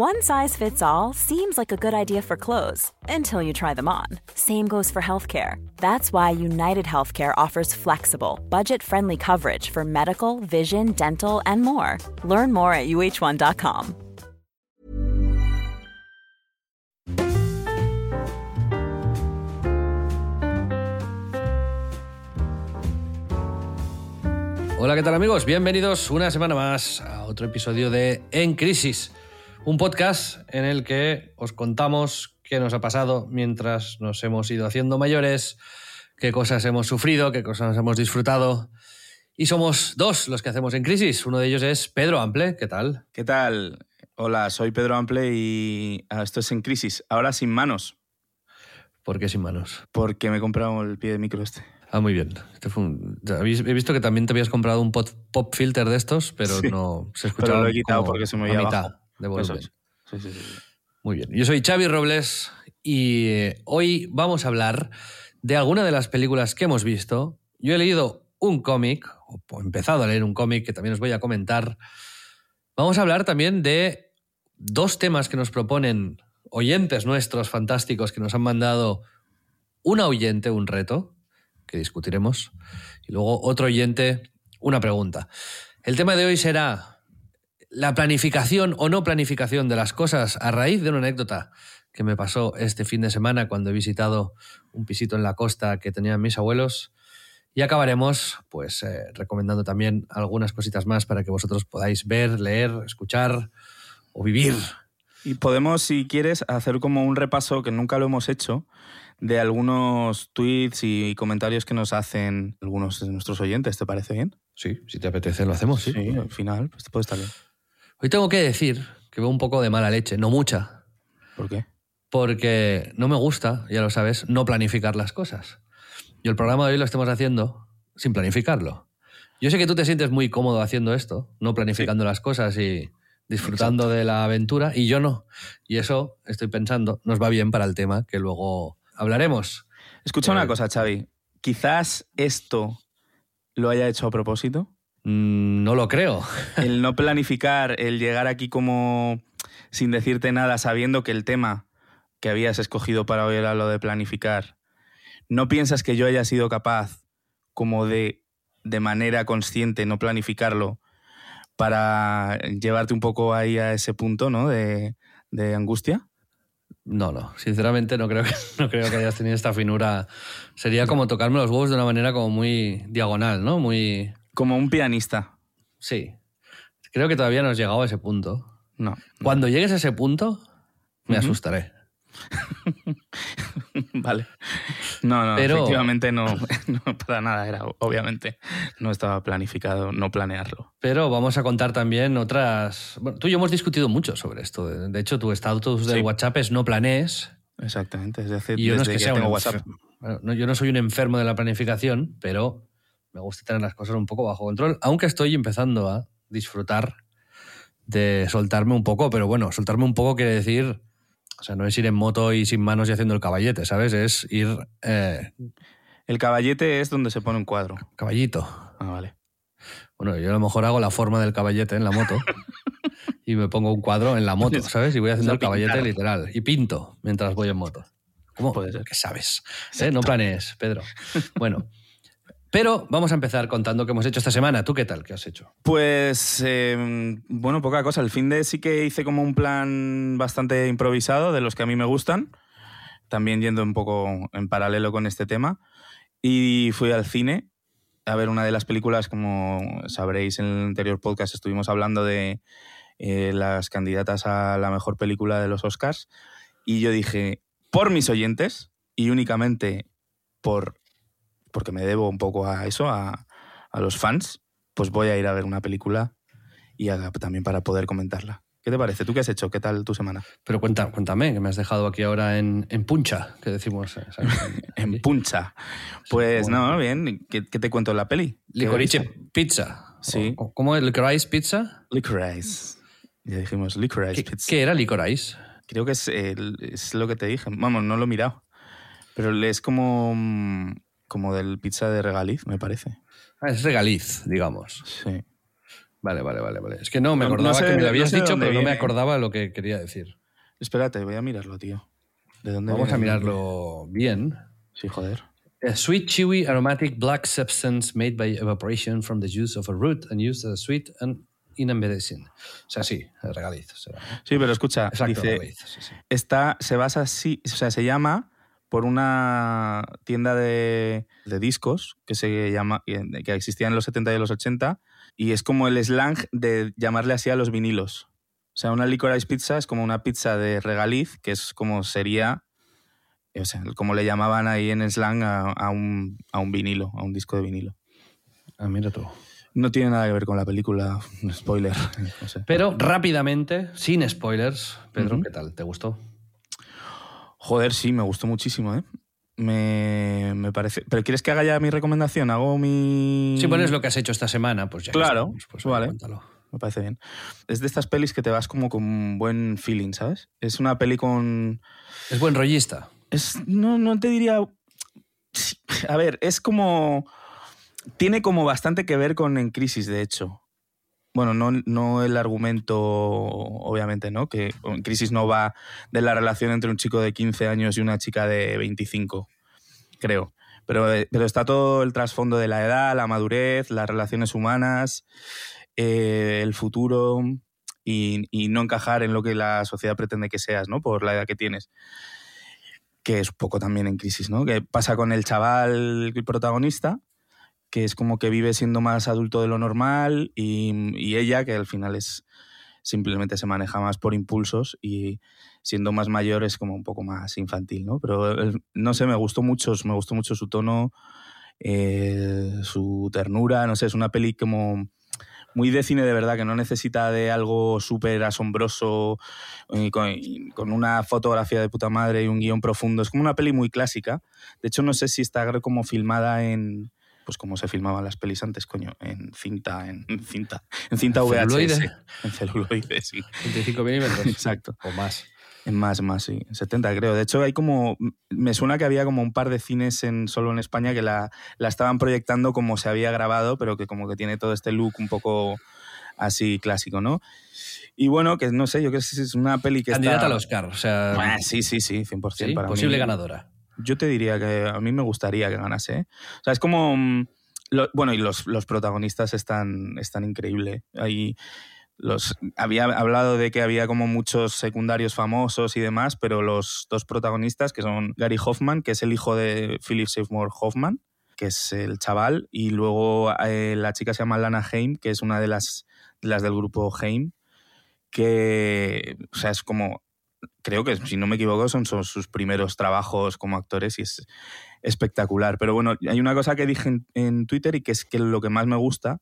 One size fits all seems like a good idea for clothes until you try them on. Same goes for healthcare. That's why United Healthcare offers flexible, budget friendly coverage for medical, vision, dental, and more. Learn more at uh1.com. Hola, ¿qué tal amigos? Bienvenidos una semana más a otro episodio de En Crisis, un podcast en el que os contamos qué nos ha pasado mientras nos hemos ido haciendo mayores, qué cosas hemos sufrido, qué cosas hemos disfrutado. Y somos dos los que hacemos En Crisis. Uno de ellos es Pedro Ample. ¿Qué tal? ¿Qué tal? Hola, soy Pedro Ample y ah, esto es En Crisis. Ahora sin manos, ¿Por qué sin manos? porque me he comprado el pie de micro este. Ah, muy bien. Este fue un- habéis- He visto que también te habías comprado un pop, filter de estos, pero Sí, no se escuchaba. lo he quitado porque se me a oía mitad abajo. De volumen. es. Sí, sí, sí. Muy bien. Yo soy Xavi Robles y eh, hoy vamos a hablar de alguna de las películas que hemos visto. Yo he leído un cómic, o he empezado a leer un cómic que también os voy a comentar. Vamos a hablar también de dos temas que nos proponen oyentes nuestros fantásticos que nos han mandado un oyente, un reto, que discutiremos, y luego otro oyente, una pregunta. El tema de hoy será la planificación o no planificación de las cosas a raíz de una anécdota que me pasó este fin de semana cuando he visitado un pisito en la costa que tenían mis abuelos. Y acabaremos, pues, eh, recomendando también algunas cositas más para que vosotros podáis ver, leer, escuchar o vivir. Y podemos, si quieres, hacer como un repaso que nunca lo hemos hecho de algunos tweets y comentarios que nos hacen algunos de nuestros oyentes. ¿Te parece bien? Sí, si te apetece lo hacemos, sí. al final, pues puede estar bien. Hoy tengo que decir que veo un poco de mala leche, no mucha, ¿Por qué? porque no me gusta, ya lo sabes, no planificar las cosas. Y el programa de hoy lo estamos haciendo sin planificarlo. Yo sé que tú te sientes muy cómodo haciendo esto, no planificando las cosas y disfrutando de la aventura, y yo no. Y eso, estoy pensando, nos va bien para el tema que luego hablaremos. Escucha Eh, una cosa, Xavi. Quizás esto lo haya hecho a propósito. Mm, no lo creo. El no planificar, el llegar aquí como sin decirte nada, sabiendo que el tema que habías escogido para hoy era lo de planificar, ¿no piensas que yo haya sido capaz como de, de manera consciente, no planificarlo, para llevarte un poco ahí a ese punto, ¿no? De, de angustia. No, no, sinceramente no creo, que, no creo que hayas tenido esta finura. Sería como tocarme los huevos de una manera como muy diagonal, ¿no? Muy... Como un pianista. Sí. Creo que todavía no has llegado a ese punto. No. Cuando llegues a ese punto, me asustaré. vale. No, no, Pero- efectivamente no, no para nada era, obviamente. No estaba planificado no planearlo. Pero vamos a contar también otras... Bueno, tú y yo hemos discutido mucho sobre esto. De de hecho, tu estatus del Sí. WhatsApp es no planees. Exactamente. Desde, hace, Y yo no es que sea un WhatsApp. enfer- bueno, no, yo no soy un enfermo de la planificación, pero me gusta tener las cosas un poco bajo control, aunque estoy empezando a disfrutar de soltarme un poco, pero bueno, soltarme un poco quiere decir, o sea, no es ir en moto y sin manos y haciendo el caballete, ¿sabes? Es ir eh, El caballete es donde se pone un cuadro. caballito. Ah, vale. Bueno, yo a lo mejor hago la forma del caballete en la moto y me pongo un cuadro en la moto, ¿sabes? Y voy haciendo el caballete literal. Y pinto mientras voy en moto. ¿Cómo? Puede ser. ¿Qué sabes? ¿Eh? No planees, Pedro. Bueno, pero vamos a empezar contando qué hemos hecho esta semana. ¿Tú qué tal? ¿Qué has hecho? Pues, eh, bueno, poca cosa. El fin de sí que hice como un plan bastante improvisado, de los que a mí me gustan, también yendo un poco en paralelo con este tema. Y fui al cine a ver una de las películas, como sabréis en el anterior podcast estuvimos hablando de eh, las candidatas a la mejor película de los Oscars. Y yo dije, por mis oyentes y únicamente por porque me debo un poco a eso, a, a los fans, pues voy a ir a ver una película y también para poder comentarla. ¿Qué te parece? ¿Tú qué has hecho? ¿Qué tal tu semana? Pero cuenta, cuéntame, que me has dejado aquí ahora en, en puncha, que decimos. Eh, en puncha. Pues no, bien. ¿Qué, te cuento en la peli? Licorice pizza. Sí. ¿Cómo es licorice pizza? Licorice. Ya dijimos licorice ¿Qué, pizza. ¿Qué era licorice? Creo que es, es lo que te dije. Vamos, no lo he mirado. Pero es como, como del pizza de regaliz, me parece. Ah, es regaliz, digamos. Sí. Vale, vale, vale, vale. Es que no, me acordaba que me lo habías dicho, pero no me acordaba lo que quería decir. Espérate, voy a mirarlo, tío. ¿De dónde Vamos a mirarlo bien. Sí, joder. A sweet, chewy, aromatic black substance made by evaporation from the juice of a root and used as a sweet and in a medicine. O sea, sí, regaliz. Sí, pero escucha, dice, Está, se basa así, o sea, se llama por una tienda de, de, discos que se llama que existía en los 70 y los 80 y es como el slang de llamarle así a los vinilos. O sea, una licorice pizza es como una pizza de regaliz, que es como sería, o sea, como le llamaban ahí en slang a, un, a un vinilo, a un disco de vinilo. Ah, mira tú. No tiene nada que ver con la película, spoiler. Pero rápidamente, sin spoilers, Pedro, ¿qué tal? ¿Te gustó? Joder, sí, me gustó muchísimo, ¿eh? Me, parece. ¿Pero quieres que haga ya mi recomendación? ¿Hago mi.? Si pones lo que has hecho esta semana, pues ya. Claro, pues vale. Cuéntalo. Me parece bien. Es de estas pelis que te vas como con buen feeling, ¿sabes? Es una peli con. Es buen rollista. Es. No, no te diría. A ver, es como. Tiene como bastante que ver con En Crisis, de hecho. Bueno, no, no el argumento, obviamente, ¿no? Que crisis no va de la relación entre un chico de 15 años y una chica de 25, creo. Pero, eh, pero está todo el trasfondo de la edad, la madurez, las relaciones humanas, eh, el futuro y, no encajar en lo que la sociedad pretende que seas, ¿no? Por la edad que tienes. Que es poco también en crisis, ¿no? Que pasa con el chaval, el protagonista, que es como que vive siendo más adulto de lo normal y, ella que al final es simplemente se maneja más por impulsos y siendo más mayor es como un poco más infantil, ¿no? Pero no sé, me gustó mucho, me gustó mucho su tono, eh, su ternura, no sé, es una peli como muy de cine de verdad, que no necesita de algo súper asombroso, con, con, una fotografía de puta madre y un guion profundo. Es como una peli muy clásica. De hecho, no sé si está como filmada en, pues como se filmaban las pelis antes, coño, en cinta, en, cinta, en cinta VHS. Celuloide. En celuloide, sí. 25 milímetros. Exacto. O más. En más, más, sí. 70 creo. De hecho, hay como. Me suena que había como un par de cines en, solo en España que la, la estaban proyectando como se había grabado, pero que como que tiene todo este look un poco así clásico, ¿no? Y bueno, que no sé, yo creo que es una peli que Candidata está... al Oscar, o sea... Ah, sí, sí, sí, 100% ¿Sí? para Posible ganadora yo te diría que a mí me gustaría que ganase. O sea, es como... Mm, bueno, y los, los, protagonistas están, están increíbles. Ahí los, había hablado de que había como muchos secundarios famosos y demás, pero los dos protagonistas, que son Gary Hoffman, que es el hijo de Philip Seymour Hoffman, que es el chaval, y luego eh, la chica se llama Lana Haim, que es una de las, las del grupo Haim, que o sea, es como creo que, si no me equivoco, son, sus primeros trabajos como actores y es espectacular. Pero bueno, hay una cosa que dije en, Twitter y que es que lo que más me gusta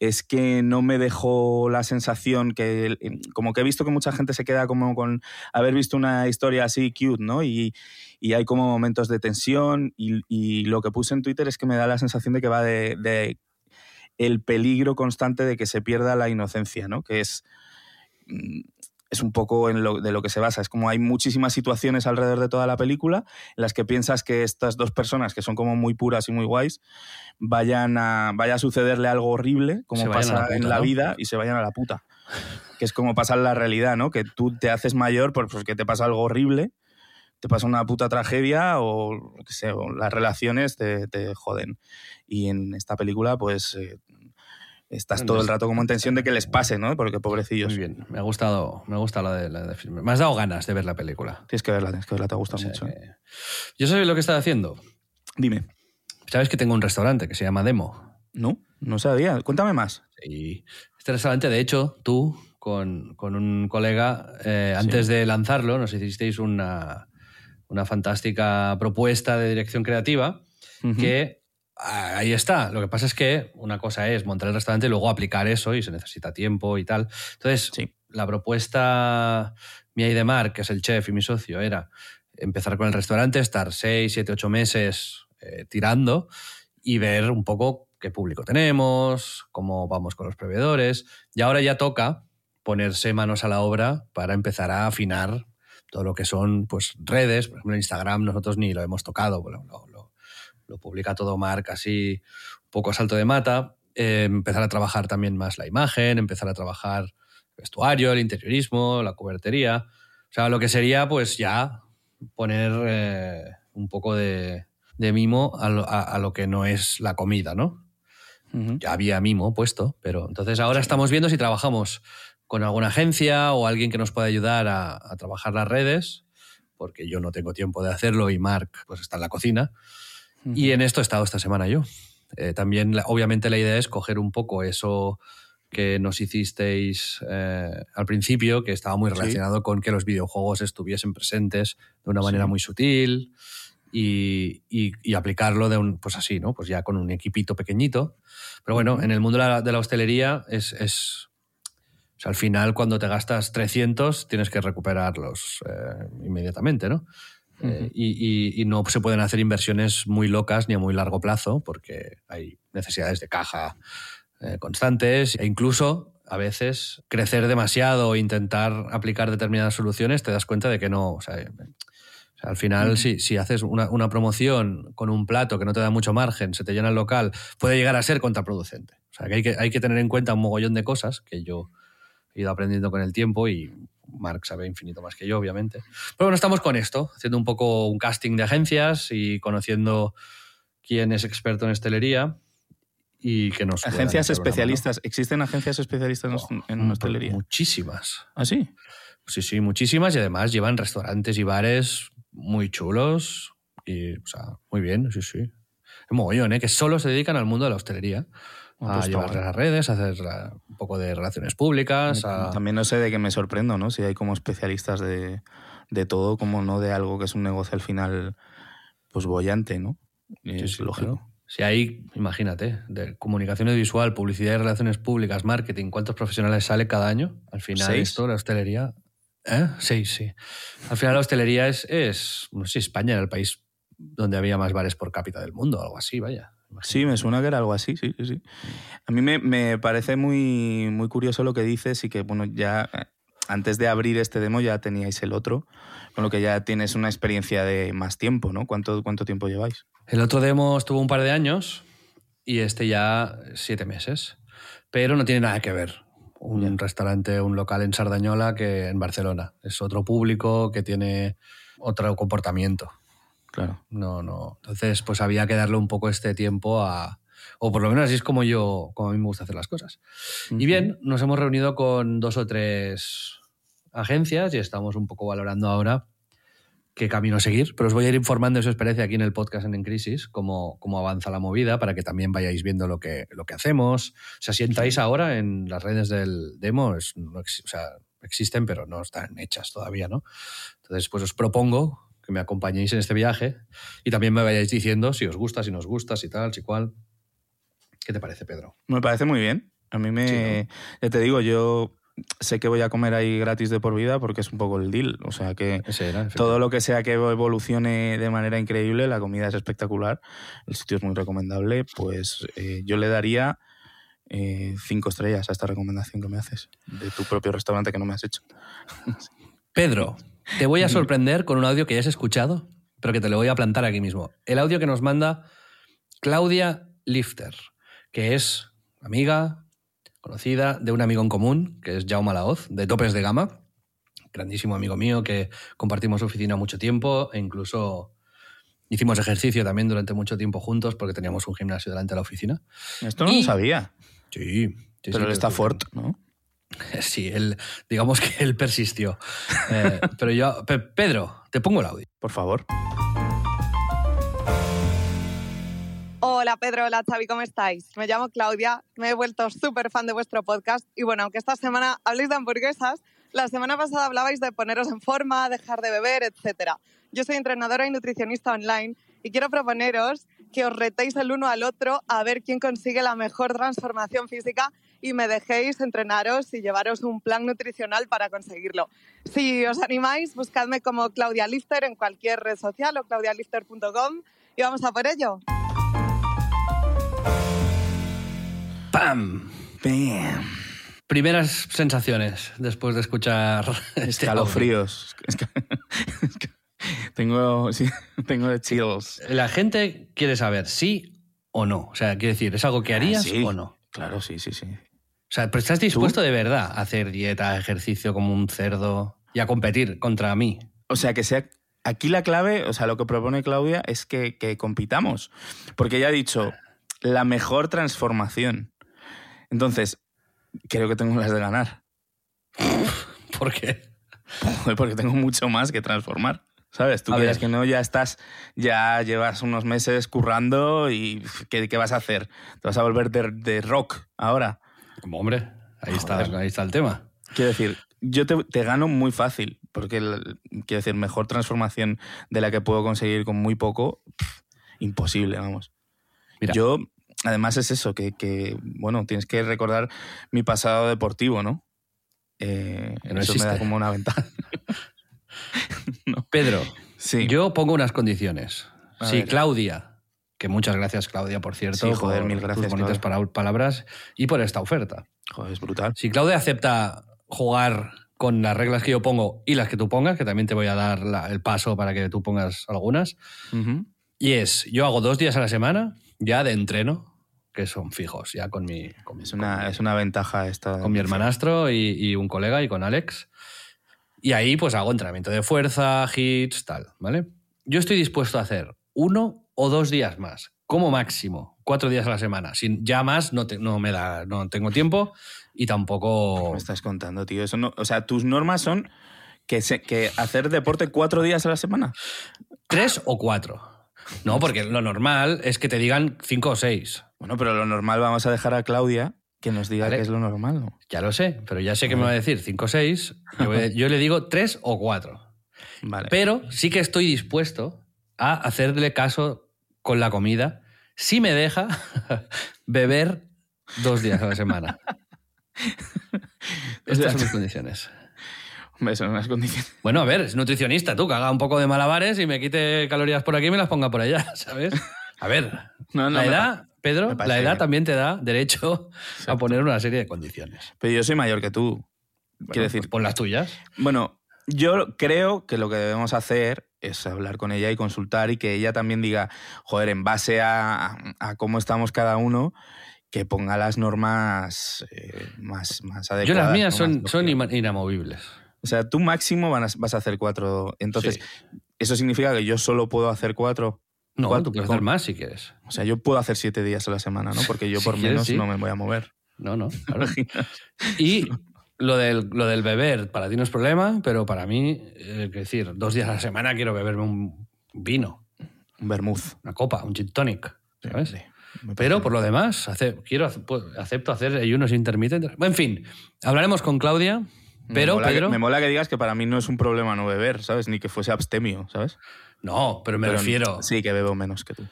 es que no me dejó la sensación que, como que he visto que mucha gente se queda como con haber visto una historia así cute, ¿no? Y, hay como momentos de tensión y, lo que puse en Twitter es que me da la sensación de que va de, de el peligro constante de que se pierda la inocencia, ¿no? Que es mm, es un poco en lo, de lo que se basa. Es como hay muchísimas situaciones alrededor de toda la película en las que piensas que estas dos personas, que son como muy puras y muy guays, vayan a, vaya a sucederle algo horrible, como pasa en la vida, y se vayan a la puta. Que es como pasa en la realidad, ¿no? Que tú te haces mayor porque te pasa algo horrible, te pasa una puta tragedia o, qué sé, las relaciones te, te, joden. Y en esta película, pues... Eh, estás todo el rato como en tensión de que les pase, ¿no? Porque pobrecillos. Muy bien, me ha gustado, me ha gustado la de, la de filme. Me has dado ganas de ver la película. Tienes que verla, tienes que verla, te gusta mucho. ¿eh? Yo sé lo que estaba haciendo. Dime. ¿Sabes que tengo un restaurante que se llama Demo? No, no sabía. Cuéntame más. Sí. Este restaurante, de hecho, tú con, con un colega, eh, antes de lanzarlo, nos hicisteis una, una fantástica propuesta de dirección creativa que ahí está. Lo que pasa es que una cosa es montar el restaurante y luego aplicar eso y se necesita tiempo y tal. Entonces, la propuesta mía y de Mark, que es el chef y mi socio, era empezar con el restaurante, estar seis, siete, ocho meses eh, tirando y ver un poco qué público tenemos, cómo vamos con los proveedores. Y ahora ya toca ponerse manos a la obra para empezar a afinar todo lo que son pues, redes. Por ejemplo, Instagram nosotros ni lo hemos tocado, lo, publica todo Mark así un poco a salto de mata. Eh, empezar a trabajar también más la imagen, empezar a trabajar el vestuario, el interiorismo, la cubertería. O sea, lo que sería pues ya poner eh, un poco de, mimo a lo, que no es la comida, ¿no? Ya había mimo puesto, pero entonces ahora estamos viendo si trabajamos con alguna agencia o alguien que nos pueda ayudar a, trabajar las redes, porque yo no tengo tiempo de hacerlo y Mark pues está en la cocina. Y en esto he estado esta semana yo. Eh, también, obviamente, la idea es coger un poco eso que nos hicisteis eh, al principio, que estaba muy relacionado con que los videojuegos estuviesen presentes de una manera muy sutil y, y, aplicarlo de un, pues así, ¿no? Pues ya con un equipito pequeñito. Pero bueno, en el mundo de la, hostelería es, es o sea, al final cuando te gastas 300 tienes que recuperarlos eh, inmediatamente, ¿no? Eh, y, y, no se pueden hacer inversiones muy locas ni a muy largo plazo porque hay necesidades de caja eh, constantes e incluso a veces crecer demasiado o intentar aplicar determinadas soluciones te das cuenta de que no. O sea, al final, si, si, haces una, una, promoción con un plato que no te da mucho margen, se te llena el local, puede llegar a ser contraproducente. O sea, que hay que, hay que tener en cuenta un mogollón de cosas que yo he ido aprendiendo con el tiempo y Mark sabe infinito más que yo, obviamente. Pero bueno, estamos con esto, haciendo un poco un casting de agencias y conociendo quién es experto en hostelería y que nos agencias especialistas. Existen agencias especialistas en, oh, hostelería muchísimas. ¿Ah, sí? sí sí muchísimas. Y además llevan restaurantes y bares muy chulos y o sea muy bien sí sí. Es mogollón ¿eh? que solo se dedican al mundo de la hostelería a pues llevar las redes, a hacer un poco de relaciones públicas. También no sé de qué me sorprendo, ¿no? Si hay como especialistas de, de, todo, como no de algo que es un negocio al final, pues bollante, ¿no? es lógico. Si hay, imagínate, de comunicación visual, publicidad y relaciones públicas, marketing, ¿cuántos profesionales sale cada año? Al final ¿Seis? esto, la hostelería... ¿Eh? Seis, sí. Al final la hostelería es, es, no sé, España era el país donde había más bares por cápita del mundo, algo así, vaya. Sí, me suena que era algo así, sí, sí, sí. A mí me, me, parece muy, muy curioso lo que dices y que, bueno, ya eh, antes de abrir este demo ya teníais el otro, con lo que ya tienes una experiencia de más tiempo, ¿no? ¿Cuánto, cuánto tiempo lleváis? El otro demo estuvo un par de años y este ya siete meses. Pero no tiene nada que ver un restaurante, un local en Sardañola que en Barcelona. Es otro público que tiene otro comportamiento. Claro. No, no. Entonces, pues había que darle un poco este tiempo a. O por lo menos así es como yo, como a mí me gusta hacer las cosas. Y bien, nos hemos reunido con dos o tres agencias y estamos un poco valorando ahora qué camino seguir, pero os voy a ir informando de su experiencia aquí en el podcast en, en Crisis, cómo, cómo, avanza la movida, para que también vayáis viendo lo que, lo que hacemos. O sea, si entráis ahora en las redes del demo, es, o sea, existen, pero no están hechas todavía, ¿no? Entonces, pues os propongo que me acompañéis en este viaje y también me vayáis diciendo si os gusta, si nos gusta, si tal, si cual. ¿Qué te parece, Pedro? Me parece muy bien. A mí me... Ya te digo, yo sé que voy a comer ahí gratis de por vida porque es un poco el deal. O sea que todo lo que sea que evolucione de manera increíble, la comida es espectacular, el sitio es muy recomendable, pues eh, yo le daría eh, cinco estrellas a esta recomendación que me haces de tu propio restaurante que no me has hecho. Pedro, te voy a sorprender con un audio que ya has escuchado, pero que te lo voy a plantar aquí mismo. El audio que nos manda Claudia Lifter, que es amiga, conocida de un amigo en común, que es Jaume Laoz, de Topes de Gama, grandísimo amigo mío que compartimos oficina mucho tiempo e incluso hicimos ejercicio también durante mucho tiempo juntos porque teníamos un gimnasio delante de la oficina. Esto no lo sabía. Sí. Pero él está fuerte, ¿no? Sí, él, digamos que él persistió. Eh, pero yo, Pedro, te pongo el audio. Por favor. Hola Pedro, hola Xavi, ¿cómo estáis? Me llamo Claudia, me he vuelto súper fan de vuestro podcast y bueno, aunque esta semana habléis de hamburguesas, la semana pasada hablabais de poneros en forma, dejar de beber, etc. Yo soy entrenadora y nutricionista online y quiero proponeros que os retéis el uno al otro a ver quién consigue la mejor transformación física y me dejéis entrenaros y llevaros un plan nutricional para conseguirlo. Si os animáis, buscadme como Claudia Lifter en cualquier red social o claudialifter.com y vamos a por ello. ¡Pam! Bam. Primeras sensaciones después de escuchar este Escalofríos. Tengo, sí, tengo de chills. La gente quiere saber sí o no. O sea, quiere decir, ¿es algo que harías Ah, Sí. o no? Claro, sí, sí, sí. O sea, pero estás dispuesto de verdad a hacer dieta, ejercicio como un cerdo y a competir contra mí. O sea, que sea. Aquí la clave, o sea, lo que propone Claudia es que, que compitamos. Porque ella ha dicho la mejor transformación. Entonces, creo que tengo las de ganar. ¿Por qué? Porque tengo mucho más que transformar. ¿Sabes? Tú ver. que no, ya estás, ya llevas unos meses currando y ¿qué, qué vas a hacer? ¿Te vas a volver de, de rock ahora? Como hombre, ahí está, Joder. ahí está el tema. Quiero decir, yo te, te gano muy fácil, porque, el- quiero decir, mejor transformación de la que puedo conseguir con muy poco, pff, imposible, vamos. Mira. Yo, además es eso, que, que, bueno, tienes que recordar mi pasado deportivo, ¿no? Eh, no eso me da existe. como una ventaja. Pedro, Sí. yo pongo unas condiciones. A si ver. Claudia, que muchas gracias Claudia, por cierto, Sí, joder, por mil tus gracias, bonitas para- palabras y por esta oferta. Joder, es brutal. Si Claudia acepta jugar con las reglas que yo pongo y las que tú pongas, que también te voy a dar la- el paso para que tú pongas algunas, y es, yo hago dos días a la semana ya de entreno, que son fijos, ya con mi, con, Es una, es una ventaja esta. con mi hermanastro y, y un colega y con Alex. Y ahí pues hago entrenamiento de fuerza, hits, tal, ¿vale? Yo estoy dispuesto a hacer uno o dos días más, como máximo, cuatro días a la semana. Sin, ya más no, te- no me da, no tengo tiempo y tampoco... Me estás contando, tío. Eso no, o sea, tus normas son que, se- que hacer deporte cuatro días a la semana. ¿Tres o cuatro? No, porque lo normal es que te digan cinco o seis. Bueno, pero lo normal vamos a dejar a Claudia que nos diga Vale. qué es lo normal, ¿no? Ya lo sé, pero ya sé que me va a decir cinco o seis. Yo, voy- yo le digo tres o cuatro. Vale. Pero sí que estoy dispuesto a hacerle caso con la comida si me deja beber dos días a la semana. O sea, Estas son mis condiciones. Hombre, son unas condiciones. Bueno, a ver, es nutricionista, tú, que haga un poco de malabares y me quite calorías por aquí y me las ponga por allá, ¿sabes? A ver, No, no, la edad, Pedro, la edad bien. también te da derecho a poner una serie de condiciones. Pero yo soy mayor que tú. Bueno, Quiero pues decir, pon las tuyas. bueno, yo creo que lo que debemos hacer es hablar con ella y consultar y que ella también diga, joder, en base a, a cómo estamos cada uno, que ponga las normas eh, más, más adecuadas. Yo las mías son, son inamovibles. O sea, tú máximo van a- vas a hacer cuatro. Entonces, Sí. ¿eso significa que yo solo puedo hacer cuatro? No, tú puedes hacer más si quieres. O sea, yo puedo hacer siete días a la semana, ¿no? Porque yo Si por quieres, menos sí. no me voy a mover. No, no, claro. Y lo del, lo del beber, para ti no es problema, pero para mí, eh, es decir, dos días a la semana quiero beberme un vino, Un vermouth. una copa, un gin tonic, ¿sabes? Sí, Pero por lo demás, ace- quiero, ace- acepto hacer ayunos intermitentes. En fin, hablaremos con Claudia, pero me mola, Pedro... que, me mola que digas que para mí no es un problema no beber, ¿sabes? Ni que fuese abstemio, ¿sabes? No, pero me Pero refiero... Sí, que bebo menos que tú.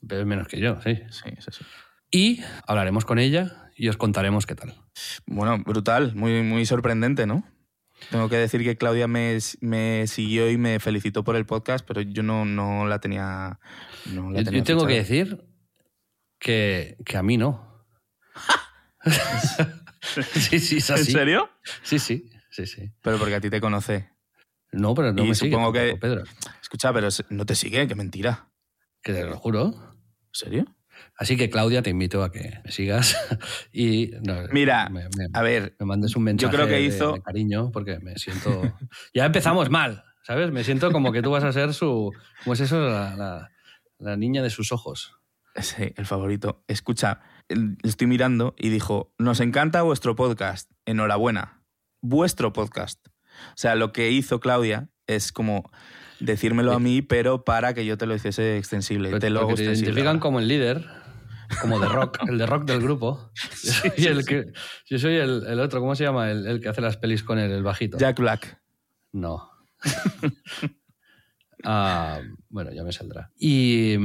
Bebes menos que yo, sí. Sí, eso sí. Y hablaremos con ella y os contaremos qué tal. Bueno, brutal, muy, muy sorprendente, ¿no? Tengo que decir que Claudia me, me siguió y me felicitó por el podcast, pero yo no, no la tenía. No la Yo, tenía yo tengo que decir que, que a mí no. sí, sí, es ¿En así. serio? Sí, sí, sí, sí. Pero porque a ti te conoce. No, pero no Y me sigue supongo que- Pedro. Escucha, pero no te sigue, qué mentira. Que te lo juro. ¿En serio? Así que, Claudia, te invito a que me sigas y no, Mira, me, me- A ver, me mandes un mensaje creo que de- hizo- de cariño porque me siento... ya empezamos mal, ¿sabes? Me siento como que tú vas a ser su... ¿Cómo es eso? La, la- la niña de sus ojos. sí, el favorito. Escucha, estoy mirando y dijo: Nos encanta vuestro podcast. Enhorabuena. Vuestro podcast. O sea, lo que hizo Claudia es como decírmelo a mí, pero para que yo te lo hiciese extensible. Pero- te lo te identifican ahora. como el líder, como de rock, el de rock del grupo. Yo soy, el, que, yo soy el, el otro, ¿cómo se llama? El, el que hace las pelis con él, el bajito. Jack Black. No. Ah, bueno, ya me saldrá. Y,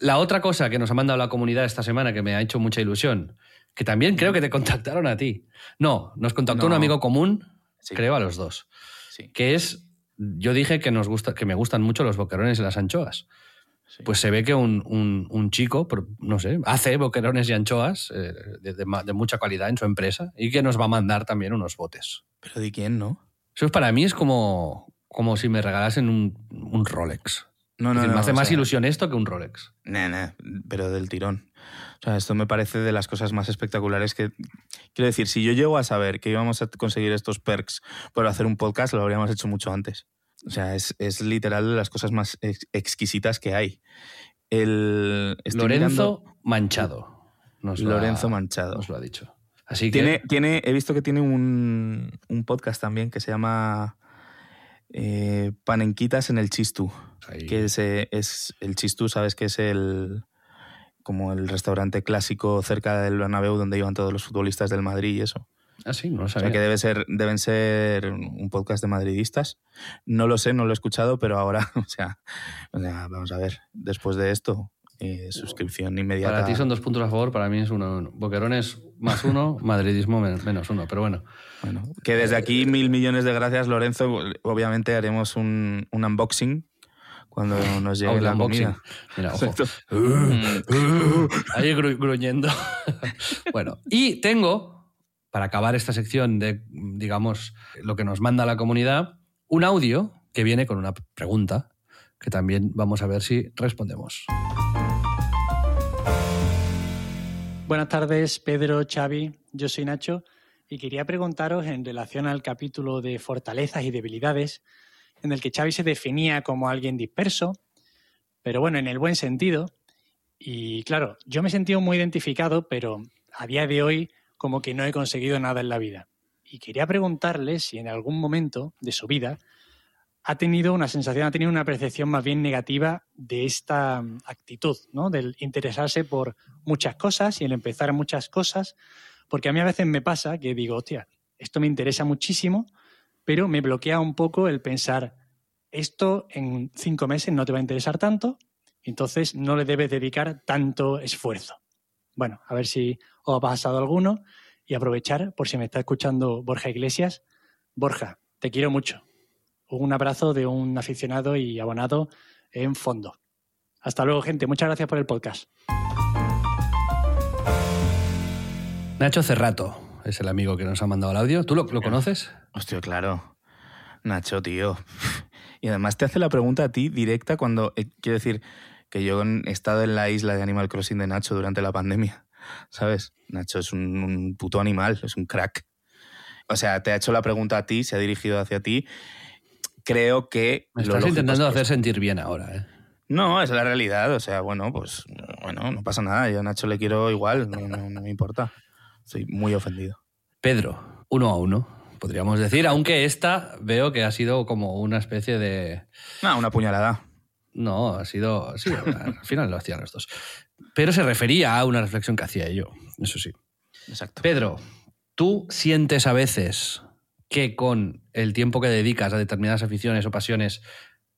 La otra cosa que nos ha mandado la comunidad esta semana que me ha hecho mucha ilusión, que también creo que te contactaron a ti. No, nos contactó un amigo común, Sí. creo a los dos, Sí, que es, yo dije que, nos gusta, que me gustan mucho los boquerones y las anchoas. Sí. Pues se ve que un, un- un chico, no sé, hace boquerones y anchoas eh, de, de de mucha calidad en su empresa y que nos va a mandar también unos botes. Pero ¿de quién, no? Eso para mí es como, como si me regalasen un, un Rolex. No, no, decir, no, me hace más sea, ilusión esto que un Rolex. Nah, nah, pero del tirón. O sea, esto me parece de las cosas más espectaculares que... Quiero decir, si yo llego a saber que íbamos a conseguir estos perks por hacer un podcast, lo habríamos hecho mucho antes. O sea, es, es literal de las cosas más ex- exquisitas que hay. El, Lorenzo mirando- Manchado. Nos lo ha- Lorenzo Manchado. Nos lo ha dicho. Así que Tiene, he visto que tiene un, un podcast también que se llama eh, Panenquitas en el Chistú. ahí- que es, eh, es el Chistú, sabes que es el como el restaurante clásico cerca del Bernabéu donde iban todos los futbolistas del Madrid y eso. Ah, sí, no lo O sabía. sea que debe ser, deben ser un podcast de madridistas. No lo sé, no lo he escuchado, pero ahora, o sea, o sea, vamos a ver, después de esto, eh, suscripción inmediata. Para ti son dos puntos a favor, para mí es uno. uno. Boquerones más uno, madridismo men- menos uno. Pero bueno, Bueno, que desde aquí mil millones de gracias, Lorenzo. Obviamente haremos un, un unboxing cuando nos llegue la unboxing. comida. Mira, ojo. Ahí gru- gruñendo. bueno, y tengo, para acabar esta sección de, digamos, lo que nos manda la comunidad, un audio que viene con una pregunta que también vamos a ver si respondemos. Buenas tardes, Pedro, Xavi. Yo soy Nacho y quería preguntaros en relación al capítulo de fortalezas y debilidades, en el que Xavi se definía como alguien disperso, pero bueno, en el buen sentido. Y claro, yo me he sentido muy identificado, pero a día de hoy como que no he conseguido nada en la vida. Y quería preguntarle si en algún momento de su vida ha tenido una sensación, ha tenido una percepción más bien negativa de esta mm, actitud, ¿no? Del interesarse por muchas cosas y el empezar muchas cosas, porque a mí a veces me pasa que digo, hostia, esto me interesa muchísimo, pero me bloquea un poco el pensar, esto en cinco meses no te va a interesar tanto, entonces no le debes dedicar tanto esfuerzo. Bueno, a ver si os ha pasado alguno y aprovechar por si me está escuchando Borja Iglesias. Borja, te quiero mucho. Un abrazo de un aficionado y abonado en fondo. Hasta luego, gente. Muchas gracias por el podcast. Nacho Cerrato es el amigo que nos ha mandado el audio. ¿Tú lo, lo conoces? Hostia, claro. Nacho, tío. Y además te hace la pregunta a ti directa cuando. eh, quiero decir que yo he estado en la isla de Animal Crossing de Nacho durante la pandemia. ¿Sabes? Nacho es un, un puto animal, es un crack. O sea, te ha hecho la pregunta a ti, se ha dirigido hacia ti. Creo que. Me estás intentando es que- hacer sentir bien ahora. ¿eh? No, es la realidad. O sea, bueno, pues. Bueno, no pasa nada. Yo a Nacho le quiero igual, no, no- no me importa. Estoy muy ofendido. Pedro, uno a uno, podríamos decir, aunque esta veo que ha sido como una especie de... No, una puñalada. No, ha sido... Sí, al final lo hacían los dos. Pero se refería a una reflexión que hacía yo, eso sí. Exacto. Pedro, ¿tú sientes a veces que con el tiempo que dedicas a determinadas aficiones o pasiones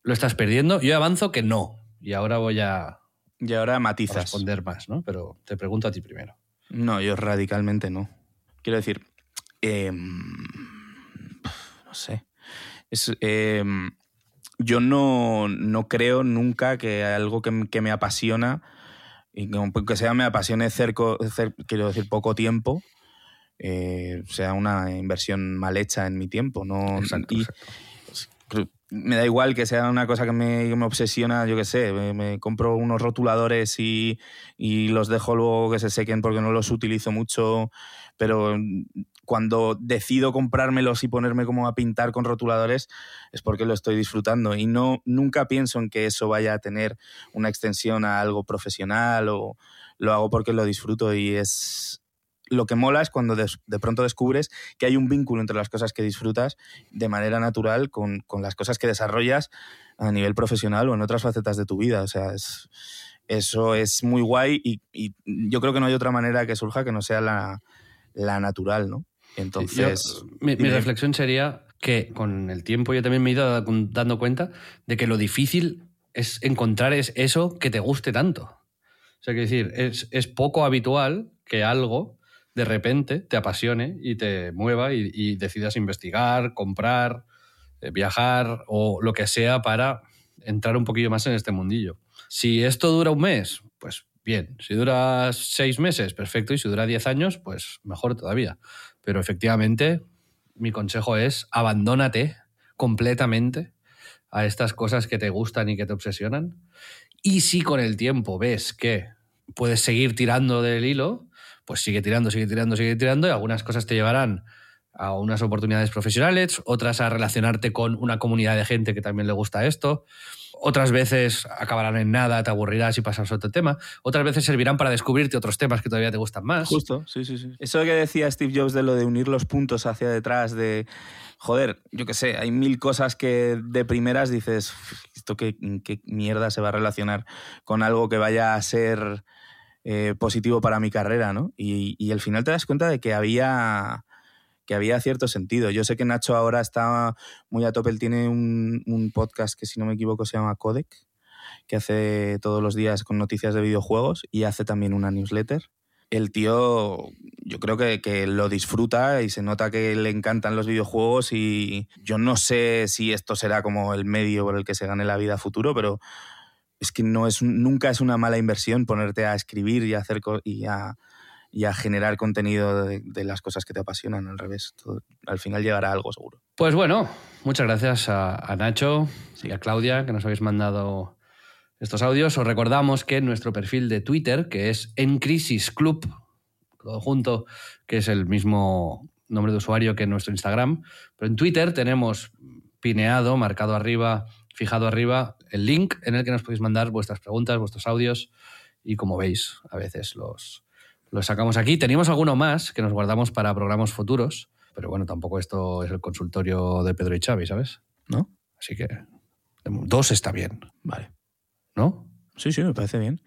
lo estás perdiendo? Yo avanzo que no. Y ahora voy a Y ahora matizas. responder más, ¿no? Pero te pregunto a ti primero. No, yo radicalmente no. Quiero decir, em, no sé. Es, em, yo no, no creo nunca que algo que, que me apasiona, y que aunque sea me apasione cerco, cer- quiero decir poco tiempo, eh, sea una inversión mal hecha en mi tiempo. No, Exacto, y- exacto. Me da igual que sea una cosa que me, que me obsesiona, yo qué sé, me, me compro unos rotuladores y, y los dejo luego que se sequen porque no los utilizo mucho, pero cuando decido comprármelos y ponerme como a pintar con rotuladores es porque lo estoy disfrutando y no nunca pienso en que eso vaya a tener una extensión a algo profesional o lo hago porque lo disfruto y es lo que mola es cuando de pronto descubres que hay un vínculo entre las cosas que disfrutas de manera natural con, con las cosas que desarrollas a nivel profesional o en otras facetas de tu vida. O sea, es, eso es muy guay y, y yo creo que no hay otra manera que surja que no sea la, la natural, ¿no? Entonces, Yo, mi, reflexión sería que con el tiempo yo también me he ido da- dando cuenta de que lo difícil es encontrar es eso que te guste tanto. sea, que decir, es, es poco habitual que algo de repente te apasione y te mueva y, y decidas investigar, comprar, eh, viajar o lo que sea para entrar un poquillo más en este mundillo. Si esto dura un mes, pues bien. Si dura seis meses, perfecto. Y si dura diez años, pues mejor todavía. Pero efectivamente, mi consejo es abandónate completamente a estas cosas que te gustan y que te obsesionan. Y si con el tiempo ves que puedes seguir tirando del hilo, pues sigue tirando, sigue tirando, sigue tirando y algunas cosas te llevarán a unas oportunidades profesionales, otras a relacionarte con una comunidad de gente que también le gusta esto, otras veces acabarán en nada, te aburrirás y pasas a otro tema, otras veces servirán para descubrirte otros temas que todavía te gustan más. Justo, sí, sí, sí. Eso que decía Steve Jobs de lo de unir los puntos hacia detrás, de, joder, yo qué sé, hay mil cosas que de primeras dices, ¿esto qué, qué mierda se va a relacionar con algo que vaya a ser eh, positivo para mi carrera, ¿no? Y, y al final te das cuenta de que había que había cierto sentido. Yo sé que Nacho ahora está muy a tope, él tiene un, podcast que si no me equivoco se llama Codec, que hace todos los días con noticias de videojuegos y hace también una newsletter. El tío yo creo que, lo disfruta y se nota que le encantan los videojuegos y yo no sé si esto será como el medio por el que se gane la vida futuro, pero es que no es, nunca es una mala inversión ponerte a escribir y a hacer y a, y a generar contenido de, las cosas que te apasionan, al revés. Al final llegará algo seguro. Pues bueno, muchas gracias a, Nacho y a Claudia que nos habéis mandado estos audios. Os recordamos que nuestro perfil de Twitter, que es En Crisis Club, todo junto, que es el mismo nombre de usuario que nuestro Instagram, pero en Twitter tenemos pineado, marcado arriba, fijado arriba, el link en el que nos podéis mandar vuestras preguntas, vuestros audios y como veis, a veces los, lo sacamos aquí. Teníamos alguno más que nos guardamos para programas futuros, pero bueno, tampoco esto es el consultorio de Pedro y Xavi, ¿sabes? ¿No? Así que dos está bien. Vale. ¿No? Sí, sí, me parece bien.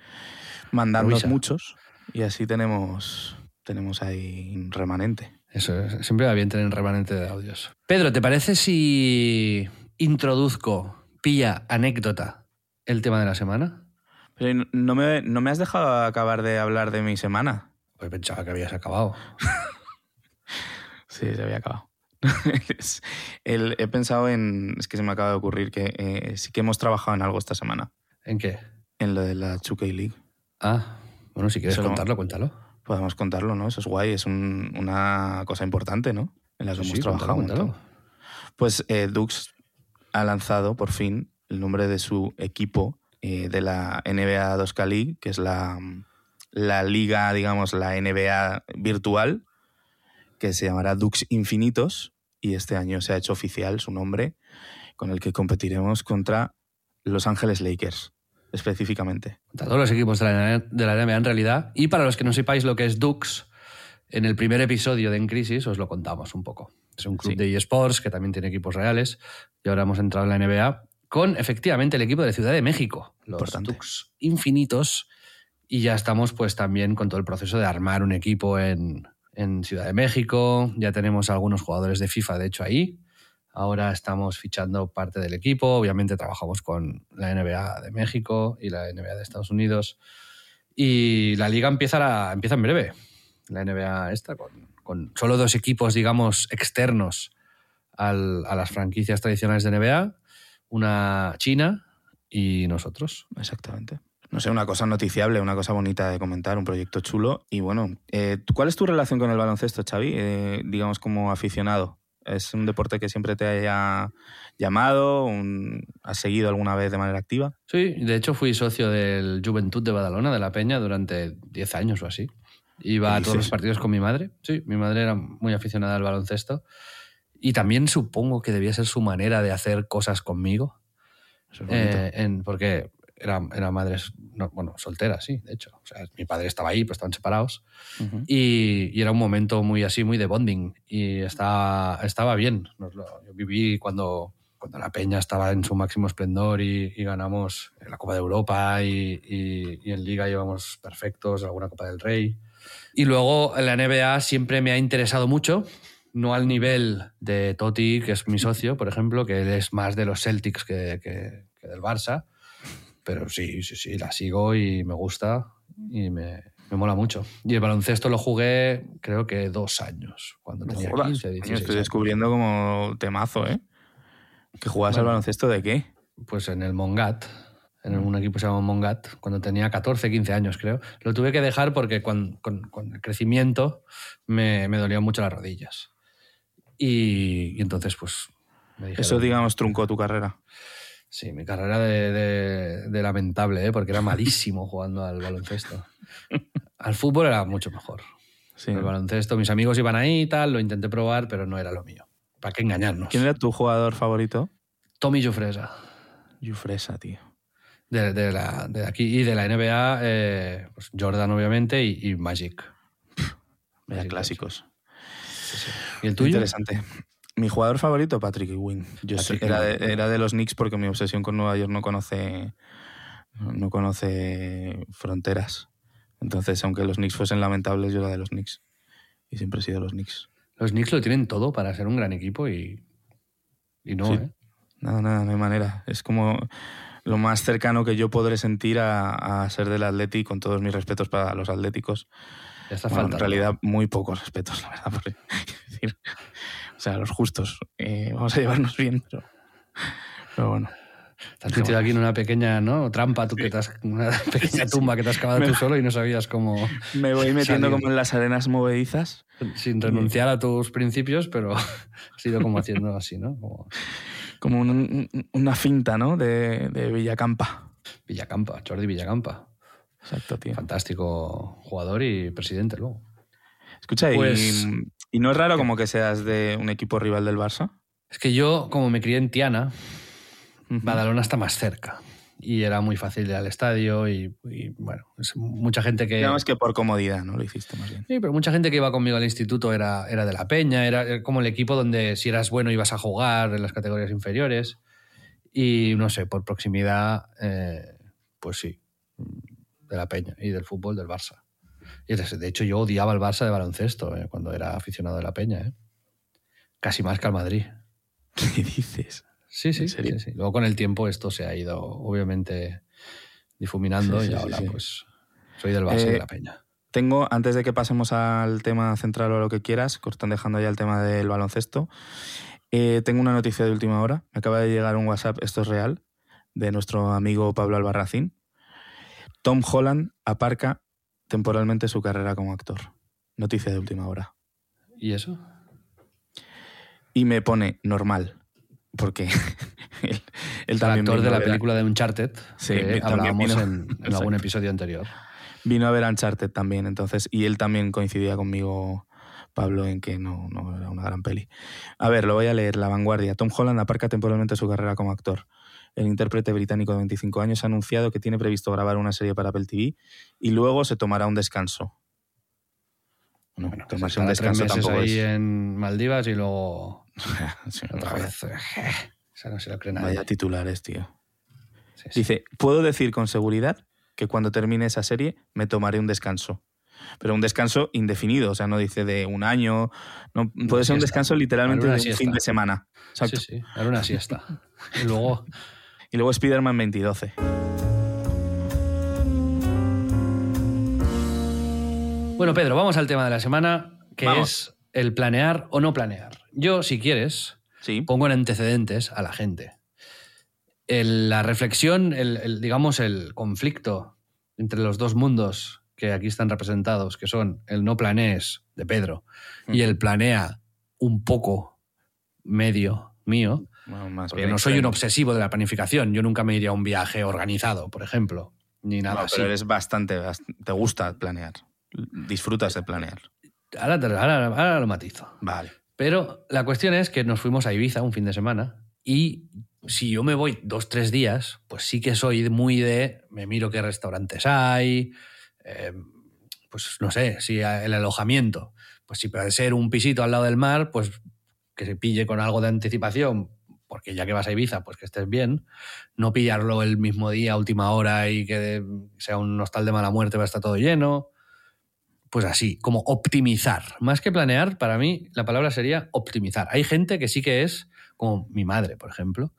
Mandarnos muchos y así tenemos, tenemos ahí un remanente. Eso, siempre va bien tener un remanente de audios. Pedro, ¿te parece si introduzco, pilla, anécdota, el tema de la semana? Pero no me, no me has dejado acabar de hablar de mi semana. Pues pensaba que habías acabado. sí, se había acabado. El, he pensado en. Es que se me acaba de ocurrir que eh, sí que hemos trabajado en algo esta semana. ¿En qué? En lo de la 2K League. Ah, bueno, si quieres Eso contarlo, cuéntalo. Podemos contarlo, ¿no? Eso es guay, es un, una cosa importante, ¿no? En la que sí, hemos sí, trabajado. Cuéntalo, cuéntalo. Pues eh, Dux ha lanzado por fin el nombre de su equipo eh, de la NBA 2K League, que es la, la liga, digamos, la NBA virtual, que se llamará Dux Infinitos, y este año se ha hecho oficial su nombre, con el que competiremos contra Los Ángeles Lakers, específicamente. Contra todos los equipos de la, de la NBA en realidad. Y para los que no sepáis lo que es Dux, en el primer episodio de En Crisis os lo contamos un poco. Es un club sí. de eSports que también tiene equipos reales y ahora hemos entrado en la NBA con efectivamente el equipo de Ciudad de México, los Importante. Dux infinitos, y ya estamos pues también con todo el proceso de armar un equipo en, en, Ciudad de México, ya tenemos algunos jugadores de FIFA de hecho ahí, ahora estamos fichando parte del equipo, obviamente trabajamos con la NBA de México y la NBA de Estados Unidos, y la liga empieza, a, empieza en breve, la NBA esta, con, con solo dos equipos digamos externos al, a las franquicias tradicionales de NBA, una China y nosotros. Exactamente. No sé, una cosa noticiable, una cosa bonita de comentar, un proyecto chulo. Y bueno, eh, ¿cuál es tu relación con el baloncesto, Xavi? Eh, digamos como aficionado. ¿Es un deporte que siempre te haya llamado? Un, ¿Has seguido alguna vez de manera activa? Sí, de hecho fui socio del Juventud de Badalona, de la Peña, durante 10 años o así. Iba a todos los partidos con mi madre. Sí, mi madre era muy aficionada al baloncesto. Y también supongo que debía ser su manera de hacer cosas conmigo. Eh, en, porque eran era madres, no, bueno, solteras, sí, de hecho. O sea, mi padre estaba ahí, pero estaban separados. Uh -huh. y, y, era un momento muy así, muy de bonding. Y estaba, estaba bien. Nos lo, yo viví cuando, cuando la Peña estaba en su máximo esplendor y, y ganamos la Copa de Europa y, y, en Liga íbamos perfectos, alguna Copa del Rey. Y luego la NBA siempre me ha interesado mucho no al nivel de Totti, que es mi socio, por ejemplo, que él es más de los Celtics que, que, que, del Barça. Pero sí, sí, sí, la sigo y me gusta. y me, me mola mucho. Y el baloncesto lo jugué creo que dos años, cuando No tenía jodas, 15, coño, 16 estoy descubriendo como temazo, ¿eh? ¿Que jugabas al baloncesto de qué? Pues en el Mongat, en un equipo que se llama Mongat, cuando tenía 14, 15 años creo. Lo tuve que dejar porque con, con- con el crecimiento me, me dolían mucho las rodillas. Y, y entonces pues me dijeron... Eso, digamos, truncó tu carrera. Sí, mi carrera de, de- de lamentable, ¿eh? porque era malísimo jugando al baloncesto. Al fútbol era mucho mejor. Sí. El baloncesto, mis amigos iban ahí y tal, lo intenté probar, pero no era lo mío. ¿Para qué engañarnos? ¿Quién era tu jugador favorito? Tommy Jufresa, Jufresa, tío. de, de la, de aquí y de la NBA, eh, pues Jordan obviamente y, y Magic. Vaya Magic clásicos. ¿Y el tuyo? Interesante. Mi jugador favorito, Patrick Ewing. Yo soy- Patrick era, de, Ewing. era de los Knicks porque mi obsesión con Nueva York no conoce, no conoce fronteras. Entonces, aunque los Knicks fuesen lamentables, yo era de los Knicks. Y siempre he sido de los Knicks. Los Knicks lo tienen todo para ser un gran equipo y, y no, Sí. ¿eh? Nada, nada, no hay manera. Es como lo más cercano que yo podré sentir a, a ser del Atleti, con todos mis respetos para los atléticos. Bueno, en realidad, muy pocos respetos, la verdad. porque- sea, los justos. Eh, vamos a llevarnos bien, pero, pero bueno. Te has metido aquí en una pequeña ¿no? trampa, tú que te has, una pequeña tumba que te has cavado tú solo y no sabías cómo, Me voy metiendo Salir. como en las arenas movedizas. sin renunciar a tus principios, pero ha sido como haciendo así, ¿no? Como Como un- un- una finta, ¿no? De, de Villacampa. Villacampa, Jordi Villacampa. Exacto, tío. Fantástico jugador y presidente luego. Escucha, y- Pues- y, no es raro como que seas de un equipo rival del Barça? Es que yo, como me crié en Tiana. Badalona está más cerca. Y era muy fácil ir al estadio y, y, bueno, es mucha gente que... Digamos que por comodidad, ¿no? Lo hiciste más bien. Sí, pero mucha gente que iba conmigo al instituto era, era de la Peña, era, era como el equipo donde si eras bueno ibas a jugar en las categorías inferiores. Y no sé, por proximidad, eh, pues sí, de la Peña y del fútbol del Barça. De de hecho yo odiaba al Barça de baloncesto eh, cuando era aficionado de la Peña, eh. casi más que al Madrid. ¿Qué dices? Sí, sí, sí, sí. Luego con el tiempo esto se ha ido obviamente difuminando Sí, y ahora pues soy del Barça y Eh, de la Peña. Tengo, antes de que pasemos al tema central o a lo que quieras, cortan dejando ya el tema del baloncesto, eh, tengo una noticia de última hora. Me acaba de llegar un WhatsApp, esto es real, de nuestro amigo Pablo Albarracín. Tom Holland aparca temporalmente su carrera como actor. Noticia de última hora. ¿Y eso? Y me pone normal, porque él, él el también actor de la película de Uncharted, Sí, que hablábamos vino. en, en algún episodio anterior. vino a ver Uncharted también, entonces, y él también coincidía conmigo, Pablo, en que no, no era una gran peli. A ver, lo voy a leer, La Vanguardia. Tom Holland aparca temporalmente su carrera como actor. El intérprete británico de 25 años ha anunciado que tiene previsto grabar una serie para Apple TV y luego se tomará un descanso. Bueno, Bueno, tomarse un descanso tres meses tampoco ahí es... en Maldivas y luego Sí, otra vez. eh, Esa no se lo cree nadie. Vaya titulares, tío. Sí, sí. Dice, puedo decir con seguridad que cuando termine esa serie me tomaré un descanso. Pero un descanso indefinido, o sea, no dice de un año, no, puede ser un descanso literalmente de un fin de semana. Exacto. Sí, sí, era una siesta. Y luego, Y luego Spider-Man 2012. bueno, Pedro, vamos al tema de la semana, que Vamos. es el planear o no planear. Yo, si quieres, Sí. pongo en antecedentes a la gente. El- la reflexión, el, el, digamos, el conflicto entre los dos mundos que aquí están representados, que son el no planees de Pedro y el planea un poco medio mío, Más porque bien no soy un obsesivo de la planificación. Yo nunca me iría a un viaje organizado, por ejemplo, ni nada No, así. pero eres bastante, bast- te gusta planear. Disfrutas de planear. Ahora, te- ahora- ahora lo matizo. Vale. Pero la cuestión es que nos fuimos a Ibiza un fin de semana y si yo me voy dos, tres días, pues sí que soy muy de, me miro qué restaurantes hay, eh, pues no sé, si el alojamiento, pues si puede ser un pisito al lado del mar, pues que se pille con algo de anticipación, porque ya que vas a Ibiza, pues que estés bien, no pillarlo el mismo día, última hora y que sea un hostal de mala muerte, va a estar todo lleno pues así, como optimizar. Más que planear, para mí la palabra sería optimizar. Hay gente que sí que es, como mi madre, por ejemplo,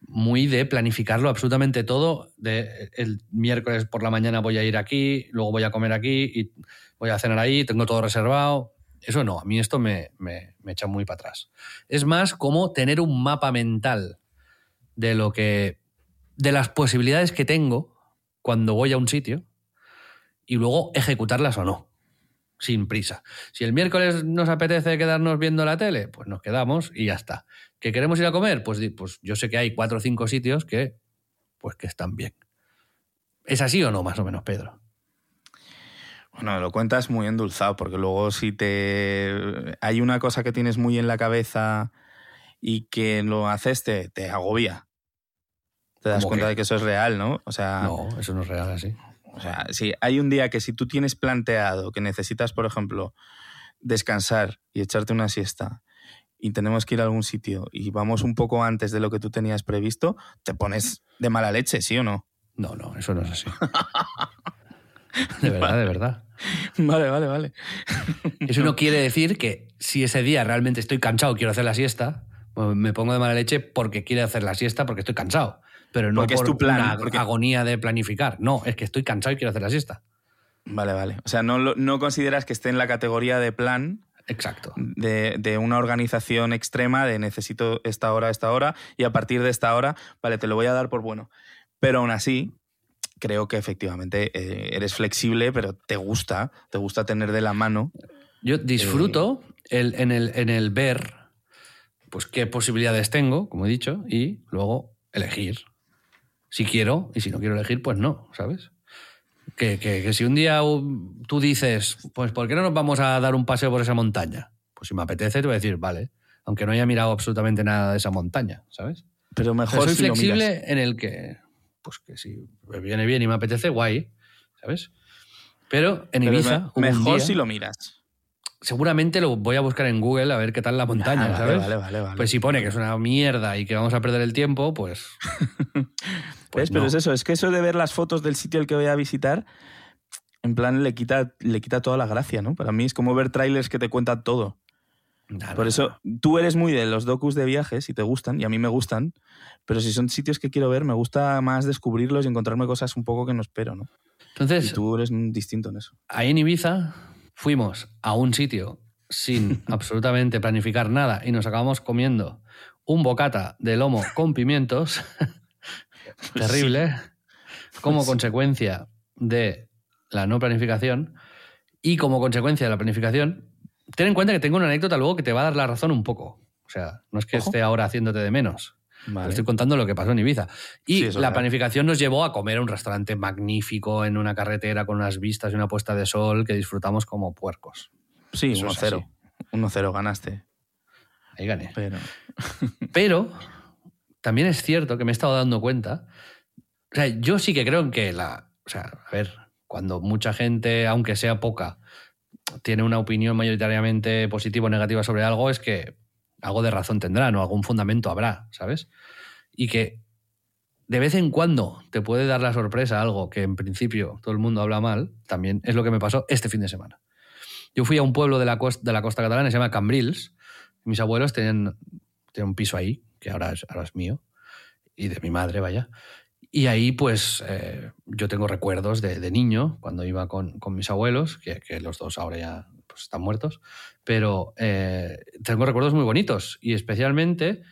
muy de planificarlo absolutamente todo. De el miércoles por la mañana voy a ir aquí, luego voy a comer aquí y voy a cenar ahí, tengo todo reservado. Eso no, a mí esto me, me, me echa muy para atrás. Es más como tener un mapa mental de lo que. de las posibilidades que tengo cuando voy a un sitio y luego ejecutarlas o no, sin prisa. Si el miércoles nos apetece quedarnos viendo la tele, pues nos quedamos y ya está. ¿Que queremos ir a comer? Pues, pues yo sé que hay cuatro o cinco sitios que, pues que están bien. ¿Es así o no, más o menos, Pedro? Bueno, lo cuentas muy endulzado, porque luego si te. Hay una cosa que tienes muy en la cabeza y que lo haces, te, te agobia. Te das cuenta que? de que eso es real, ¿no? O sea. No, eso no es real así. O sea, si hay un día que si tú tienes planteado que necesitas, por ejemplo, descansar y echarte una siesta y tenemos que ir a algún sitio y vamos un poco antes de lo que tú tenías previsto, te pones de mala leche, ¿sí o no? No, no, eso no es así. De verdad, vale. de verdad. Vale, vale, vale. Eso no quiere decir que si ese día realmente estoy cansado y quiero hacer la siesta, pues me pongo de mala leche porque quiero hacer la siesta porque estoy cansado. Pero no porque por es tu plan, una porque... agonía de planificar. No, es que estoy cansado y quiero hacer la siesta. Vale, vale. O sea, no, no consideras que esté en la categoría de plan Exacto. De, de, una organización extrema de necesito esta hora, esta hora, y a partir de esta hora, vale, te lo voy a dar por bueno. Pero aún así, creo que efectivamente eh, eres flexible, pero te gusta, te gusta tener de la mano. Yo disfruto eh... el, en, el, en el ver pues qué posibilidades tengo, como he dicho, y luego elegir. Si quiero, y si no quiero elegir, pues no, ¿sabes? Que, que, que, si un día tú dices, pues ¿por qué no nos vamos a dar un paseo por esa montaña? Pues si me apetece, te voy a decir, vale, aunque no haya mirado absolutamente nada de esa montaña, ¿sabes? Pero mejor soy si flexible lo miras. en el que, pues que si me viene bien y me apetece, guay, ¿sabes? Pero en Pero Ibiza. me, mejor día, si lo miras. Seguramente lo voy a buscar en Google a ver qué tal la montaña, vale, ¿sabes? Vale, vale, vale. Pues si pone que es una mierda y que vamos a perder el tiempo, pues. pues Pero es eso, es que eso de ver las fotos del sitio al que voy a visitar, en plan le quita, le quita toda la gracia, ¿no? Para mí es como ver trailers que te cuentan todo. Por eso, tú eres muy de los docus de viajes y te gustan, y a mí me gustan, pero si son sitios que quiero ver, me gusta más descubrirlos y encontrarme cosas un poco que no espero, ¿no? Entonces, y tú eres distinto en eso. Ahí en Ibiza fuimos a un sitio sin absolutamente planificar nada y nos acabamos comiendo un bocata de lomo con pimientos. Terrible. Sí. Como pues consecuencia de la no planificación y como consecuencia de la planificación, ten en cuenta que tengo una anécdota luego que te va a dar la razón un poco. O sea, no es que Ojo. esté ahora haciéndote de menos. Vale. Estoy contando lo que pasó en Ibiza. Y sí, la planificación nos llevó a comer a un restaurante magnífico en una carretera con unas vistas y una puesta de sol que disfrutamos como puercos. Sí, 1-0. 1-0 ganaste. Ahí gané. Pero... Pero también es cierto que me he estado dando cuenta. O sea, yo sí que creo en que la. O sea, a ver, cuando mucha gente, aunque sea poca, tiene una opinión mayoritariamente positiva o negativa sobre algo, es que algo de razón tendrá, ¿no? Algún fundamento habrá, ¿sabes? Y que de vez en cuando te puede dar la sorpresa algo que en principio todo el mundo habla mal, también es lo que me pasó este fin de semana. Yo fui a un pueblo de la costa, de la costa catalana, se llama Cambrils. Mis abuelos tenían, tenían un piso ahí, que ahora es, ahora es mío, y de mi madre, vaya. Y ahí, pues, eh, yo tengo recuerdos de, de, niño, cuando iba con, con mis abuelos, que, que, los dos ahora ya pues, están muertos, pero eh, tengo recuerdos muy bonitos. Y especialmente,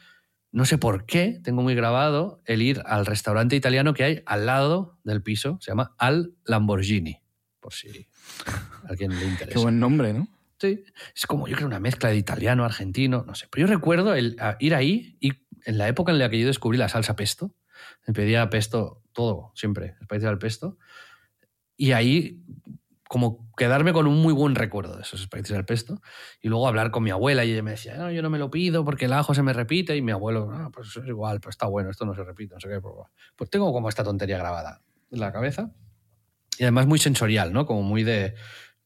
no sé por qué, tengo muy grabado el ir al restaurante italiano que hay al lado del piso, se llama Al Lamborghini, por si a alguien le interesa. Qué buen nombre, ¿no? Sí, es como yo creo una mezcla de italiano, argentino, no sé. Pero yo recuerdo el, ir ahí y en la época en la que yo descubrí la salsa pesto, me pedía pesto todo, siempre, especial pesto. Y ahí, como quedarme con un muy buen recuerdo de esos espaguetis al pesto. Y luego hablar con mi abuela y ella me decía, no, yo no me lo pido porque el ajo se me repite. Y mi abuelo, ah, pues es igual, pues está bueno, esto no se repite, no sé qué. Pues tengo como esta tontería grabada en la cabeza. Y además muy sensorial, ¿no? Como muy de...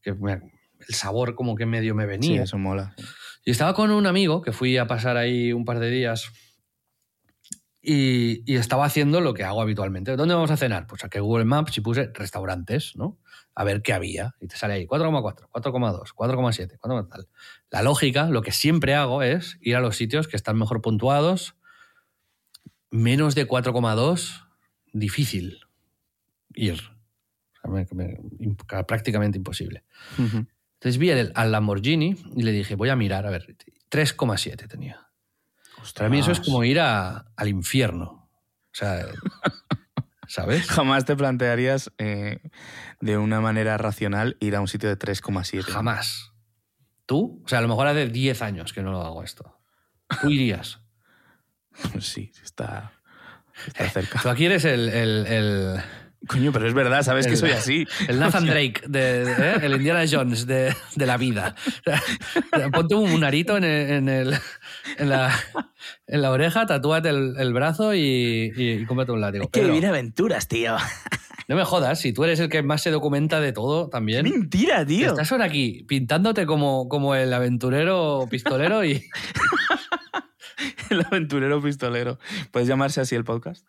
que me, el sabor como que medio me venía. Sí, eso mola. Y estaba con un amigo que fui a pasar ahí un par de días y, y, estaba haciendo lo que hago habitualmente. ¿Dónde vamos a cenar? Pues aquí Google Maps y puse restaurantes, ¿no? A ver qué había. Y te sale ahí 4,4, 4,2, 4,7, 4, tal. La lógica, lo que siempre hago es ir a los sitios que están mejor puntuados, menos de 4,2, difícil ir. O sea, me- me- imp- prácticamente imposible. Entonces vi al Lamborghini y le dije, voy a mirar, a ver, 3,7 tenía. Para mí eso es como ir a- al infierno. O sea, ¿sabes? Jamás te plantearías eh, de una manera racional ir a un sitio de 3,7. Jamás. ¿Tú? O sea, a lo mejor hace 10 años que no lo hago esto. Tú irías. Sí, está, está cerca. Tú aquí eres el, el, el, Coño, pero es verdad, sabes que soy así. el Nathan Drake, de, de- ¿eh? el Indiana Jones de, de la vida. O sea, Ponte un arito en, el- en, el- en la, en la oreja, tatúate el, el brazo y, y, y cómprate un látigo. Pedro, aventuras, tío. no me jodas, si tú eres el que más se documenta de todo también. Mentira, tío. Estás ahora aquí pintándote como, como el aventurero pistolero y, El aventurero pistolero. ¿Puedes llamarse así el podcast?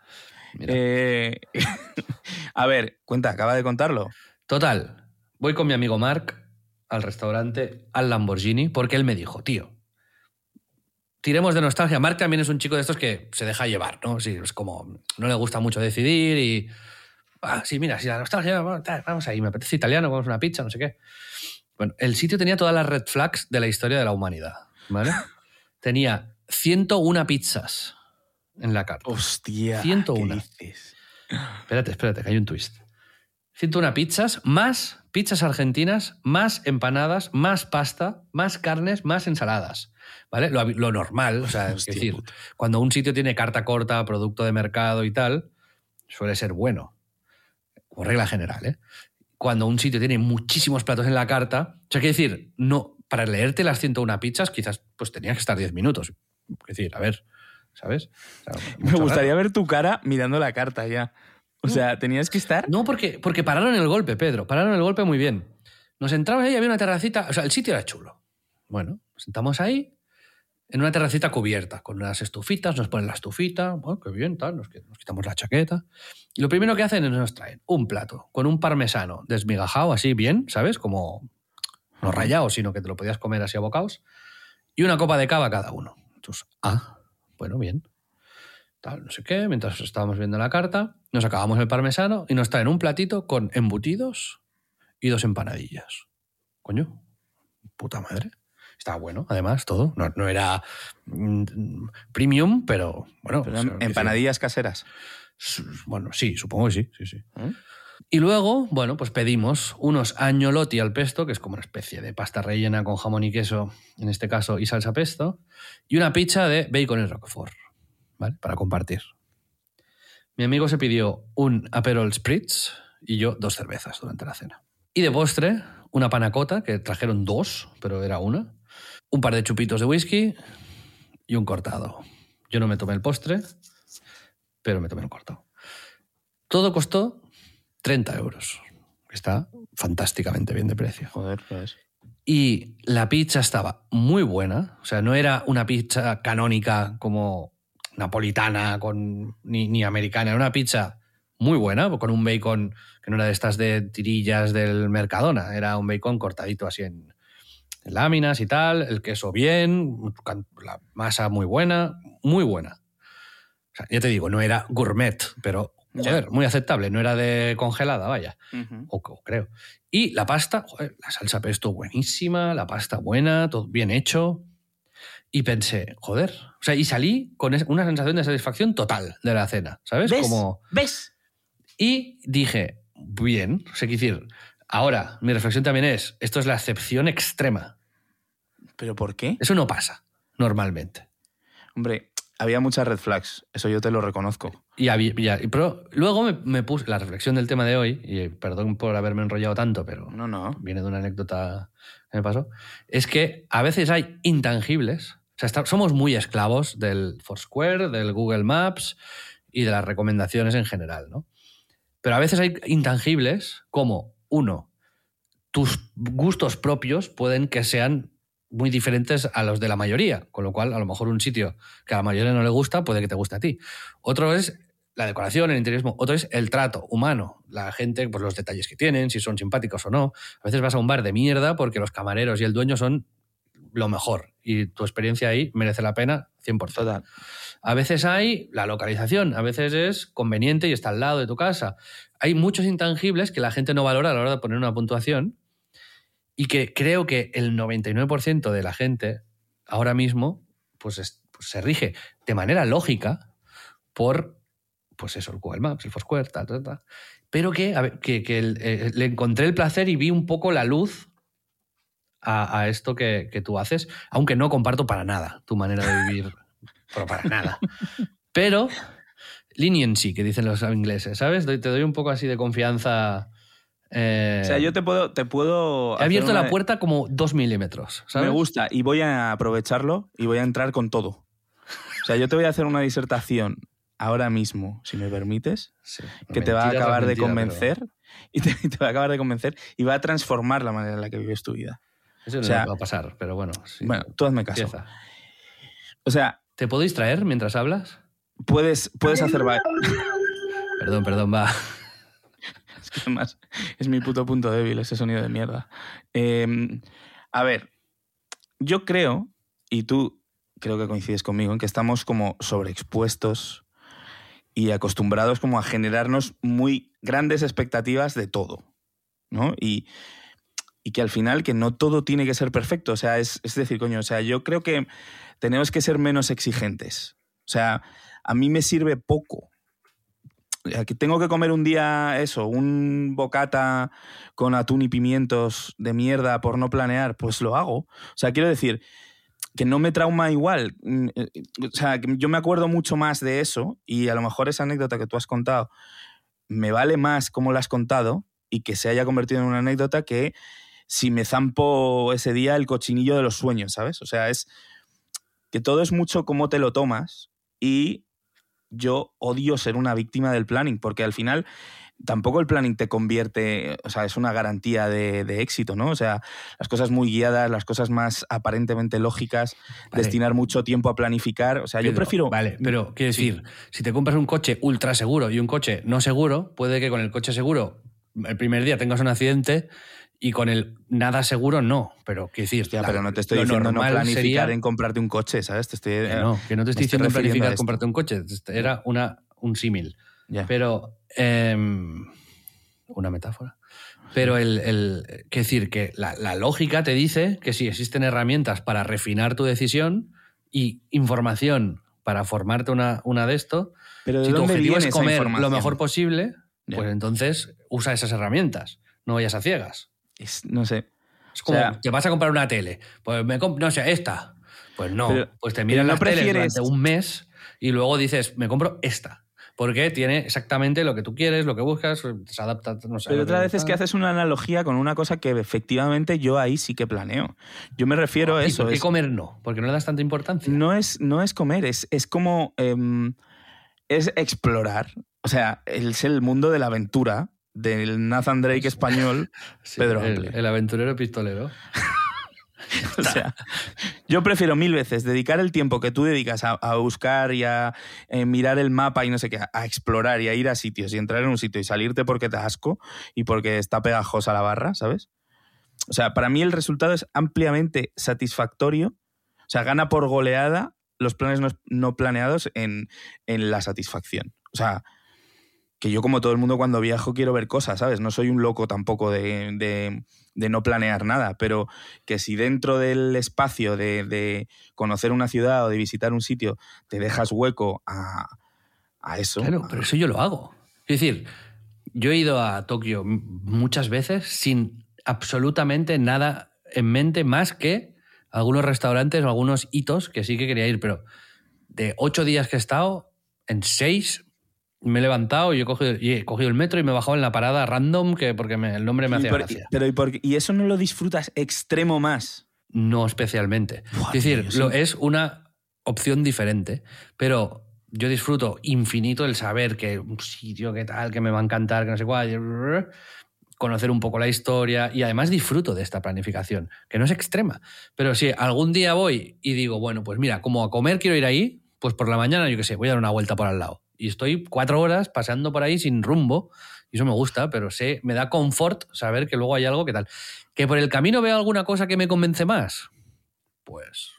Eh, a ver, cuenta, acaba de contarlo. Total, voy con mi amigo Mark al restaurante, al Lamborghini, porque él me dijo, tío, tiremos de nostalgia. Mark también es un chico de estos que se deja llevar, ¿no? Sí, es como, no le gusta mucho decidir y... Ah, sí, mira, si la nostalgia, bueno, tal, vamos ahí, me apetece italiano, comemos una pizza, no sé qué. Bueno, el sitio tenía todas las red flags de la historia de la humanidad, ¿vale? tenía 101 pizzas en la carta. Hostia. 101. ¿qué dices? Espérate, espérate, que hay un twist. 101 pizzas, más pizzas argentinas, más empanadas, más pasta, más carnes, más ensaladas. ¿Vale? Lo, lo normal, o sea, es decir, puta. cuando un sitio tiene carta corta, producto de mercado y tal, suele ser bueno. Como regla general, ¿eh? Cuando un sitio tiene muchísimos platos en la carta, o sea, quiere decir, no, para leerte las 101 pizzas, quizás pues tenías que estar 10 minutos. Es decir, a ver, ¿sabes? O sea, Me gustaría ver tu cara mirando la carta ya. O sea, tenías que estar. No, porque, porque pararon el golpe, Pedro. Pararon el golpe muy bien. Nos entramos ahí, había una terracita. O sea, el sitio era chulo. Bueno, nos sentamos ahí, en una terracita cubierta, con unas estufitas, nos ponen la estufita. Bueno, qué bien, tal. Nos, nos quitamos la chaqueta. Y lo primero que hacen es nos traen un plato con un parmesano desmigajado, así bien, ¿sabes? Como no rayado, sino que te lo podías comer así a bocados. Y una copa de cava cada uno. Entonces, ah, bueno, bien tal, no sé qué, mientras estábamos viendo la carta, nos acabamos el parmesano y nos traen un platito con embutidos y dos empanadillas. Coño, puta madre. Estaba bueno, además, todo. No, no era mm, premium, pero bueno. Pero o sea, empanadillas caseras. Bueno, sí, supongo que sí, sí, sí. ¿Eh? Y luego, bueno, pues pedimos unos agnolotti al pesto, que es como una especie de pasta rellena con jamón y queso, en este caso, y salsa pesto, y una pizza de bacon y roquefort, ¿vale? Para compartir. Mi amigo se pidió un Aperol Spritz y yo dos cervezas durante la cena. Y de postre, una panacota, que trajeron dos, pero era una, un par de chupitos de whisky y un cortado. Yo no me tomé el postre, pero me tomé un cortado. Todo costó 30 euros. Está fantásticamente bien de precio. Joder, pues. Y la pizza estaba muy buena. O sea, no era una pizza canónica como napolitana con, ni, ni americana. Era una pizza muy buena, con un bacon que no era de estas de tirillas del Mercadona. Era un bacon cortadito así en, en láminas y tal. El queso bien, la masa muy buena, muy buena. O sea, ya te digo, no era gourmet, pero joder, muy aceptable. No era de congelada, vaya o, o creo. Y la pasta, joder, la salsa pesto buenísima, la pasta buena, todo bien hecho. Y pensé, joder. O sea, y salí con una sensación de satisfacción total de la cena, ¿sabes? ¿Ves? Como... ¿Ves? Y dije, bien, o sea, quiero decir, ahora mi reflexión también es, esto es la excepción extrema. ¿Pero por qué? Eso no pasa normalmente. Hombre, había muchas red flags. Eso yo te lo reconozco. Y, había- y- pero luego me, me puse la reflexión del tema de hoy, y perdón por haberme enrollado tanto, pero No, no. viene de una anécdota que me pasó, es que a veces hay intangibles. O sea, está- somos muy esclavos del Foursquare, del Google Maps y de las recomendaciones en general, ¿no? Pero a veces hay intangibles como, uno, tus gustos propios pueden que sean muy diferentes a los de la mayoría, con lo cual a lo mejor un sitio que a la mayoría no le gusta puede que te guste a ti. Otro es la decoración, el interiorismo. Otro es el trato humano. La gente, pues los detalles que tienen, si son simpáticos o no. A veces vas a un bar de mierda porque los camareros y el dueño son lo mejor. Y tu experiencia ahí merece la pena 100%. Total. A veces hay la localización, a veces es conveniente y está al lado de tu casa. Hay muchos intangibles que la gente no valora a la hora de poner una puntuación y que creo que el 99% de la gente ahora mismo pues, es- pues se rige de manera lógica por pues eso, el Google Maps, el Foursquare, tal, tal, tal. Pero que, a ver, que, que el- eh, le encontré el placer y vi un poco la luz a, a esto que, que tú haces, aunque no comparto para nada tu manera de vivir, pero para nada. Pero leniency, que dicen los ingleses, ¿sabes? Te doy un poco así de confianza. Eh, O sea, yo te puedo. Te puedo he abierto una la puerta como dos milímetros, ¿sabes? Me gusta y voy a aprovecharlo y voy a entrar con todo. O sea, yo te voy a hacer una disertación ahora mismo, si me permites, Sí. que te va a Mentira acabar de convencer y te, va a acabar de convencer y va a transformar la manera en la que vives tu vida. Eso no o sea, va a pasar, pero bueno. Bueno, tú hazme caso. Empieza. O sea, ¿Te puedo distraer mientras hablas? puedes, puedes hacer... Perdón, perdón, va. Es que además es mi puto punto débil ese sonido de mierda. Eh, a ver, yo creo, y tú creo que coincides conmigo, en que estamos como sobreexpuestos y acostumbrados como a generarnos muy grandes expectativas de todo, ¿no? Y, y que al final que no todo tiene que ser perfecto. O sea, es, es decir, coño, o sea, yo creo que tenemos que ser menos exigentes. O sea, a mí me sirve poco que tengo que comer un día eso, un bocata con atún y pimientos de mierda por no planear, pues lo hago. O sea, quiero decir que no me trauma igual. Mm, eh, O sea, yo me acuerdo mucho más de eso y a lo mejor esa anécdota que tú has contado me vale más como la has contado y que se haya convertido en una anécdota que si me zampo ese día el cochinillo de los sueños, ¿sabes? O sea, es que todo es mucho cómo te lo tomas y yo odio ser una víctima del planning, porque al final tampoco el planning te convierte, o sea, es una garantía de, de éxito, ¿no? O sea, las cosas muy guiadas, las cosas más aparentemente lógicas, Vale. destinar mucho tiempo a planificar, o sea, yo prefiero... Vale, pero quiero Sí. decir, si te compras un coche ultra seguro y un coche no seguro, puede que con el coche seguro el primer día tengas un accidente y con el nada seguro no. Pero quiero decir, Hostia, la- pero no te estoy diciendo no planificar sería- en comprarte un coche, ¿sabes? Te estoy, Que no, que no te estoy diciendo planificar esto. comprarte un coche. Era una, un símil. Pero. em, una metáfora. Pero el. el quiero decir que la, la lógica te dice que si existen herramientas para refinar tu decisión y información para formarte una, una de esto, Pero ¿de si tu objetivo es comer lo mejor posible, pues entonces usa esas herramientas. No vayas a ciegas. Es- no sé. Es como, O sea- te vas a comprar una tele. Pues me comp- no sé, esta. Pues no. Pero- pues te no las teles durante un mes y luego dices, me compro esta. Porque tiene exactamente lo que tú quieres, lo que buscas, se adapta, no sé. Pero otra vez es que ah. haces una analogía con una cosa que efectivamente yo ahí sí que planeo. Yo me refiero a ¿Y eso. por qué es- comer no? Porque no le das tanta importancia. no es, no es comer, es, es como. em, es explorar. O sea, es el mundo de la aventura del Nathan Drake español. Sí, Pedro el, el aventurero pistolero. O sea, yo prefiero mil veces dedicar el tiempo que tú dedicas a, a buscar y a eh, mirar el mapa y no sé qué, a, explorar y a ir a sitios y entrar en un sitio y salirte porque te asco y porque está pegajosa la barra, ¿sabes? O sea, para mí el resultado es ampliamente satisfactorio. O sea, gana por goleada los planes no, no planeados en, en la satisfacción. O sea, que yo como todo el mundo cuando viajo quiero ver cosas, ¿sabes? No soy un loco tampoco de, de- de no planear nada, pero que si dentro del espacio de, de conocer una ciudad o de visitar un sitio te dejas hueco a, a eso. Claro, a- pero eso yo lo hago. Es decir, yo he ido a Tokio muchas veces sin absolutamente nada en mente más que algunos restaurantes o algunos hitos que sí que quería ir, pero de ocho días que he estado, en seis me he levantado y he cogido, y he cogido el metro y me he bajado en la parada random que porque me- el nombre me hacía gracia. pero ¿y, por qué? ¿y eso no lo disfrutas extremo más? No especialmente. Buah, es decir, tío, lo- sí. es una opción diferente, pero yo disfruto infinito el saber que un sitio que tal, que me va a encantar, que no sé cuál, conocer un poco la historia y además disfruto de esta planificación, que no es extrema. Pero si algún día voy y digo, bueno, pues mira, como a comer quiero ir ahí, pues por la mañana, yo qué sé, voy a dar una vuelta por al lado. Y estoy cuatro horas paseando por ahí sin rumbo, y eso me gusta, pero sé, me da confort saber que luego hay algo que tal. Que por el camino veo alguna cosa que me convence más. pues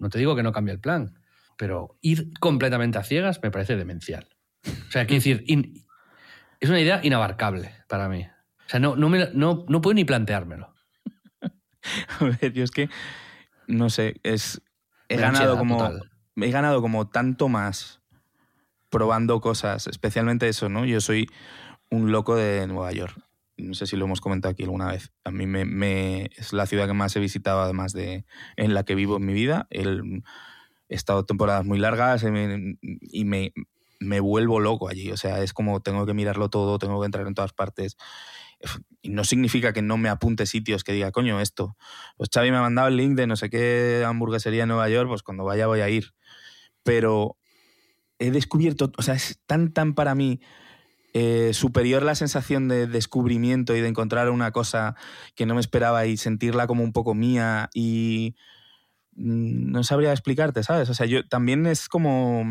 no te digo que no cambie el plan, pero ir completamente a ciegas me parece demencial. O sea, quiero decir, in- es una idea inabarcable para mí. O sea, no, no, me- no, no puedo ni planteármelo. A ver, yo es que, no sé, es, he ganado como, he ganado como tanto más probando cosas, especialmente eso, ¿no? Yo soy un loco de Nueva York. No sé si lo hemos comentado aquí alguna vez. A mí me, me- es la ciudad que más he visitado, además de en la que vivo en mi vida. El- he estado temporadas muy largas y me, y me- me vuelvo loco allí. O sea, es como tengo que mirarlo todo, tengo que entrar en todas partes. No significa que no me apunte sitios que diga, coño, esto. Pues Xavi me ha mandado el link de no sé qué hamburguesería en Nueva York, pues cuando vaya voy a ir. Pero he descubierto, o sea, es tan, tan para mí eh, superior la sensación de descubrimiento y de encontrar una cosa que no me esperaba y sentirla como un poco mía y mm, no sabría explicarte, ¿sabes? O sea, yo también es como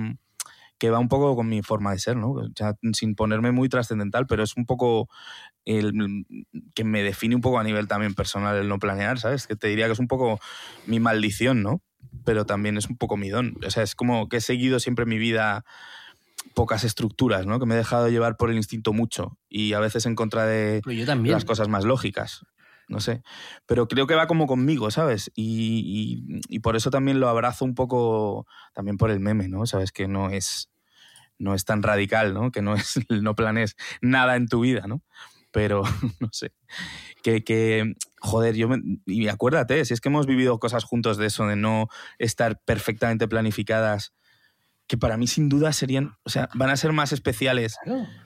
que va un poco con mi forma de ser, ¿no? O sea, sin ponerme muy trascendental, pero es un poco el que me define un poco a nivel también personal el no planear, ¿sabes? Que te diría que es un poco mi maldición, ¿no? Pero también es un poco mi don. O sea, es como que he seguido siempre en mi vida pocas estructuras, ¿no? Que me he dejado llevar por el instinto mucho y a veces en contra de yo también. las cosas más lógicas. No sé. Pero creo que va como conmigo, ¿sabes? Y, y- y por eso también lo abrazo un poco también por el meme, ¿no? Sabes que no es, no es tan radical, ¿no? Que no es no planees nada en tu vida, ¿no? Pero no sé. Que, que joder, yo me, y acuérdate, si es que hemos vivido cosas juntos de eso, de no estar perfectamente planificadas, que para mí sin duda serían, o sea, van a ser más especiales.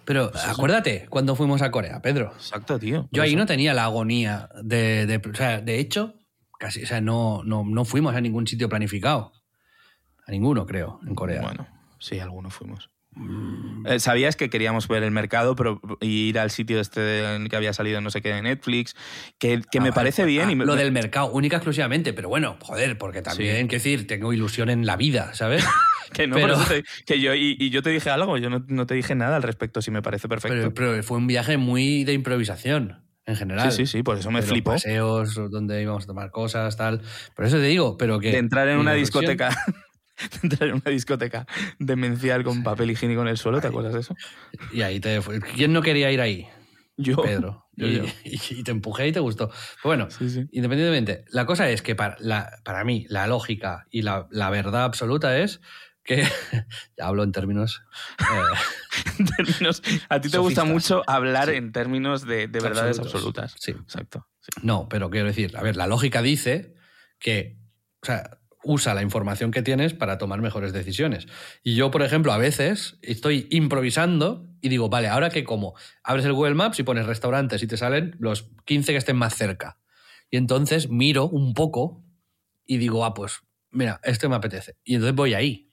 Pero acuérdate cuando fuimos a Corea, Pedro. Exacto, tío. Yo ahí no tenía la agonía de, de- o sea, de hecho, casi, o sea, no, no, no fuimos a ningún sitio planificado. A ninguno, creo, en Corea. Bueno, sí, algunos fuimos. Eh, Sabías que queríamos ver el mercado pero, y ir al sitio este que había salido no sé qué de Netflix, que, que Ah, me parece bien. Ah, y me- lo del mercado, única exclusivamente, pero bueno, joder, porque también, quiero decir, tengo ilusión en la vida, ¿sabes? que no, pero- por eso te- que yo, y, y yo te dije algo, yo no, no te dije nada al respecto, si me parece perfecto. pero, pero fue un viaje muy de improvisación, en general. sí, sí, sí, por eso me De los flipo. paseos donde íbamos a tomar cosas, tal. Por eso te digo, pero que. De entrar en una discoteca. de entrar en una discoteca demencial con papel higiénico en el suelo, ¿te acuerdas de eso? Y ahí te fue. ¿Quién no quería ir ahí? Yo. Pedro. Yo, y, yo. y- y te empujé y te gustó. Pero bueno, Sí, sí. independientemente, la cosa es que para, la- para mí la lógica y la, la verdad absoluta es que, ya hablo en términos, eh, En términos, a ti te gusta mucho hablar Sí. en términos de, de verdades absolutas. Sí. Exacto. sí. no, pero quiero decir, a ver, la lógica dice que, o sea, usa la información que tienes para tomar mejores decisiones. Y yo, por ejemplo, a veces estoy improvisando y digo, vale, ahora que como, abres el Google Maps y pones restaurantes y te salen los 15 que estén más cerca. Y entonces miro un poco y digo, ah, pues mira, esto me apetece. Y entonces voy ahí.